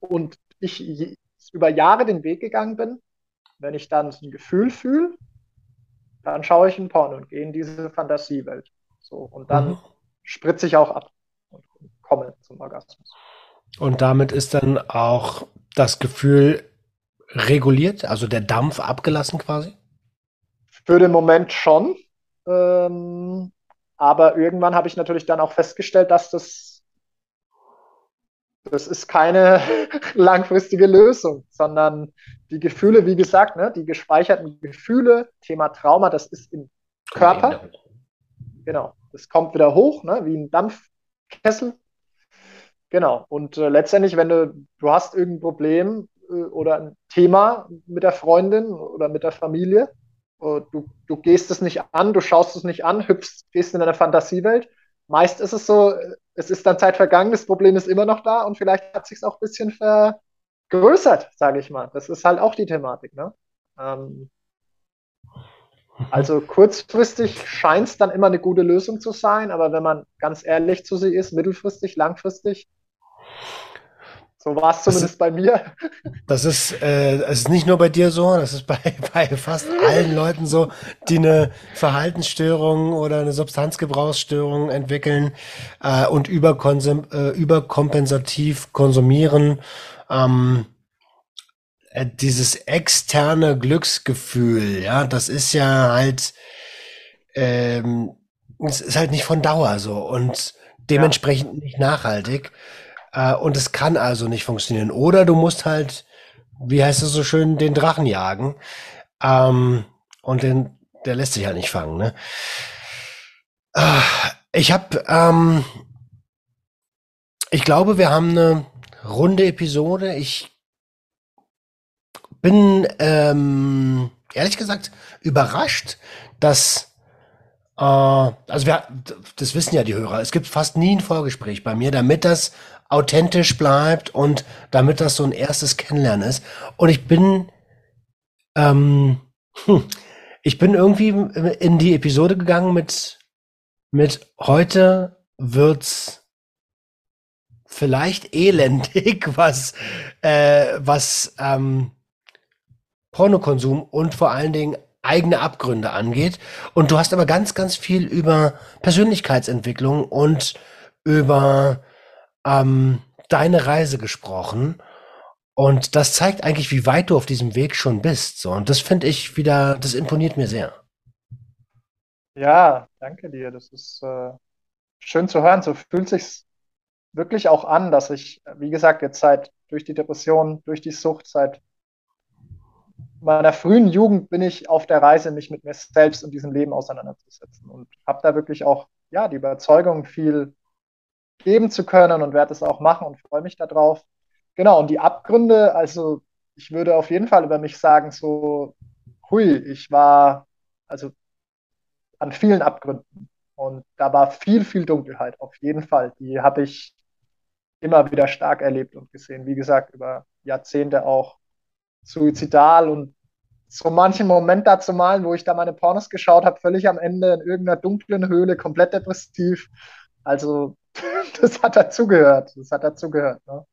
und ich über Jahre den Weg gegangen bin, wenn ich dann ein Gefühl fühle, dann schaue ich ein Porno und gehe in diese Fantasiewelt. So, und dann mhm. spritze ich auch ab und komme zum Orgasmus. Und damit ist dann auch das Gefühl reguliert, also der Dampf abgelassen quasi? Für den Moment schon. Ähm, aber irgendwann habe ich natürlich dann auch festgestellt, dass das, das ist keine langfristige Lösung, sondern die Gefühle, wie gesagt, ne, die gespeicherten Gefühle, Thema Trauma, das ist im Körper. Genau, das kommt wieder hoch, ne, wie ein Dampfkessel. Genau, und äh, letztendlich, wenn du, du hast irgendein Problem äh, oder ein Thema mit der Freundin oder mit der Familie, du, du gehst es nicht an, du schaust es nicht an, hüpfst, gehst in eine Fantasiewelt. Meist ist es so, es ist dann Zeit vergangen, das Problem ist immer noch da und vielleicht hat sich es auch ein bisschen vergrößert, sage ich mal. Das ist halt auch die Thematik. Ne? Ähm, also kurzfristig scheint es dann immer eine gute Lösung zu sein, aber wenn man ganz ehrlich zu sie ist, mittelfristig, langfristig, so war es zumindest ist, bei mir. Das ist, äh, das ist nicht nur bei dir so, das ist bei, bei fast allen Leuten so, die eine Verhaltensstörung oder eine Substanzgebrauchsstörung entwickeln äh, und überkonsum, äh, überkompensativ konsumieren. Ähm, äh, dieses externe Glücksgefühl, ja, das ist ja halt, ähm, es ist halt nicht von Dauer so und dementsprechend ja. nicht nachhaltig. Äh, und es kann also nicht funktionieren. Oder du musst halt, wie heißt es so schön, den Drachen jagen. Ähm, und den, der lässt sich halt nicht fangen. Ne? Äh, ich habe, ähm, ich glaube, wir haben eine runde Episode. Ich bin ähm, ehrlich gesagt überrascht, dass äh, also wir, das wissen ja die Hörer. Es gibt fast nie ein Vorgespräch bei mir, damit das authentisch bleibt und damit das so ein erstes Kennenlernen ist. Und ich bin, ähm, hm, ich bin irgendwie in die Episode gegangen mit, mit heute wird's vielleicht elendig, was, äh, was ähm, Pornokonsum und vor allen Dingen eigene Abgründe angeht. Und du hast aber ganz, ganz viel über Persönlichkeitsentwicklung und über ähm, deine Reise gesprochen. Und das zeigt eigentlich, wie weit du auf diesem Weg schon bist. So. Und das finde ich wieder, das imponiert mir sehr. Ja, danke dir. Das ist äh, schön zu hören. So fühlt sich wirklich auch an, dass ich, wie gesagt, jetzt seit durch die Depression, durch die Sucht, seit meiner frühen Jugend bin ich auf der Reise, mich mit mir selbst und diesem Leben auseinanderzusetzen und habe da wirklich auch ja die Überzeugung, viel geben zu können und werde es auch machen und freue mich darauf. Genau, und die Abgründe, also ich würde auf jeden Fall über mich sagen, so, hui, ich war also an vielen Abgründen und da war viel, viel Dunkelheit, auf jeden Fall. Die habe ich immer wieder stark erlebt und gesehen. Wie gesagt, über Jahrzehnte auch suizidal und so manchen Moment da zu malen, wo ich da meine Pornos geschaut habe, völlig am Ende in irgendeiner dunklen Höhle, komplett depressiv. Also das hat dazugehört. Das hat dazugehört. Ne?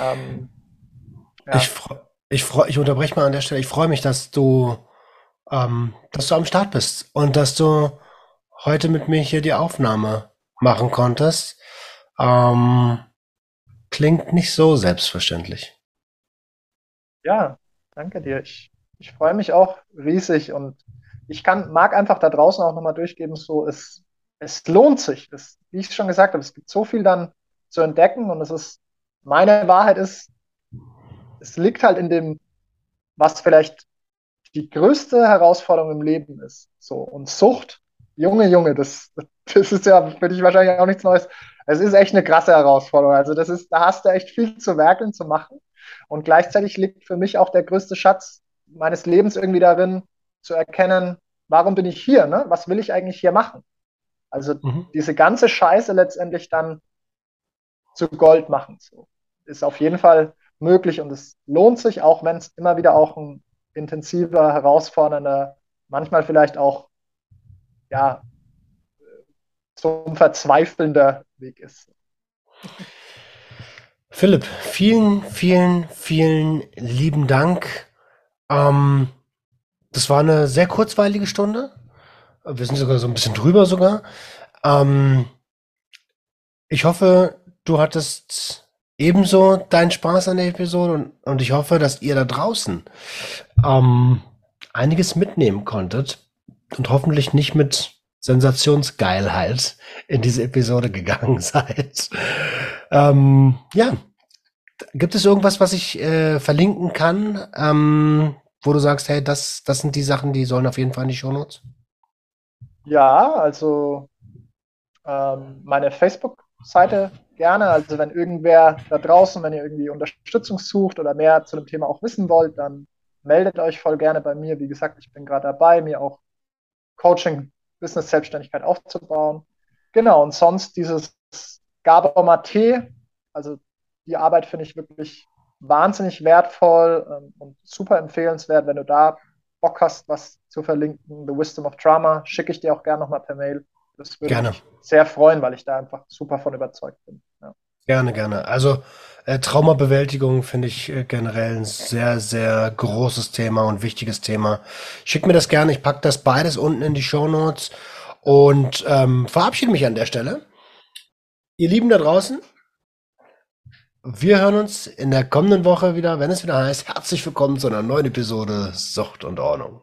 Ähm, ja. Ich, ich, ich unterbreche mal an der Stelle. Ich freue mich, dass du, ähm, dass du am Start bist und dass du heute mit mir hier die Aufnahme machen konntest. Ähm, klingt nicht so selbstverständlich. Ja, danke dir. Ich, ich freue mich auch riesig und ich kann, mag einfach da draußen auch nochmal durchgeben, so es es lohnt sich. Es, wie ich schon gesagt habe, es gibt so viel dann zu entdecken und es ist, meine Wahrheit ist, es liegt halt in dem, was vielleicht die größte Herausforderung im Leben ist. So, und Sucht, Junge, Junge, das, das ist ja für dich wahrscheinlich auch nichts Neues. Es ist echt eine krasse Herausforderung. Also, das ist, da hast du echt viel zu werkeln, zu machen. Und gleichzeitig liegt für mich auch der größte Schatz meines Lebens irgendwie darin, zu erkennen, warum bin ich hier? Ne? Was will ich eigentlich hier machen? Also mhm. diese ganze Scheiße letztendlich dann zu Gold machen. So. Ist auf jeden Fall möglich und es lohnt sich, auch wenn es immer wieder auch ein intensiver, herausfordernder, manchmal vielleicht auch ja, zum verzweifelnder Weg ist. Philipp, vielen, vielen, vielen lieben Dank. Ähm, das war eine sehr kurzweilige Stunde. Wir sind sogar so ein bisschen drüber sogar. Ähm, ich hoffe, du hattest ebenso deinen Spaß an der Episode und, und ich hoffe, dass ihr da draußen ähm, einiges mitnehmen konntet und hoffentlich nicht mit Sensationsgeilheit in diese Episode gegangen seid. Ähm, ja, gibt es irgendwas, was ich äh, verlinken kann, ähm, wo du sagst, hey, das, das sind die Sachen, die sollen auf jeden Fall in die Shownotes? Ja, also ähm, meine Facebook-Seite gerne. Also wenn irgendwer da draußen, wenn ihr irgendwie Unterstützung sucht oder mehr zu dem Thema auch wissen wollt, dann meldet euch voll gerne bei mir. Wie gesagt, ich bin gerade dabei, mir auch Coaching, Business, Selbstständigkeit aufzubauen. Genau, und sonst dieses Gabaumer Tee, also die Arbeit finde ich wirklich wahnsinnig wertvoll ähm, und super empfehlenswert. Wenn du da Bock hast, was zu verlinken, The Wisdom of Drama, schicke ich dir auch gerne nochmal per Mail. Das würde gerne. mich sehr freuen, weil ich da einfach super von überzeugt bin. Ja. Gerne, gerne. Also äh, Traumabewältigung finde ich äh, generell ein sehr, sehr großes Thema und wichtiges Thema. Schick mir das gerne, ich packe das beides unten in die Show Notes und ähm, verabschiede mich an der Stelle. Ihr Lieben da draußen, wir hören uns in der kommenden Woche wieder, wenn es wieder heißt, herzlich willkommen zu einer neuen Episode Sucht und Ordnung.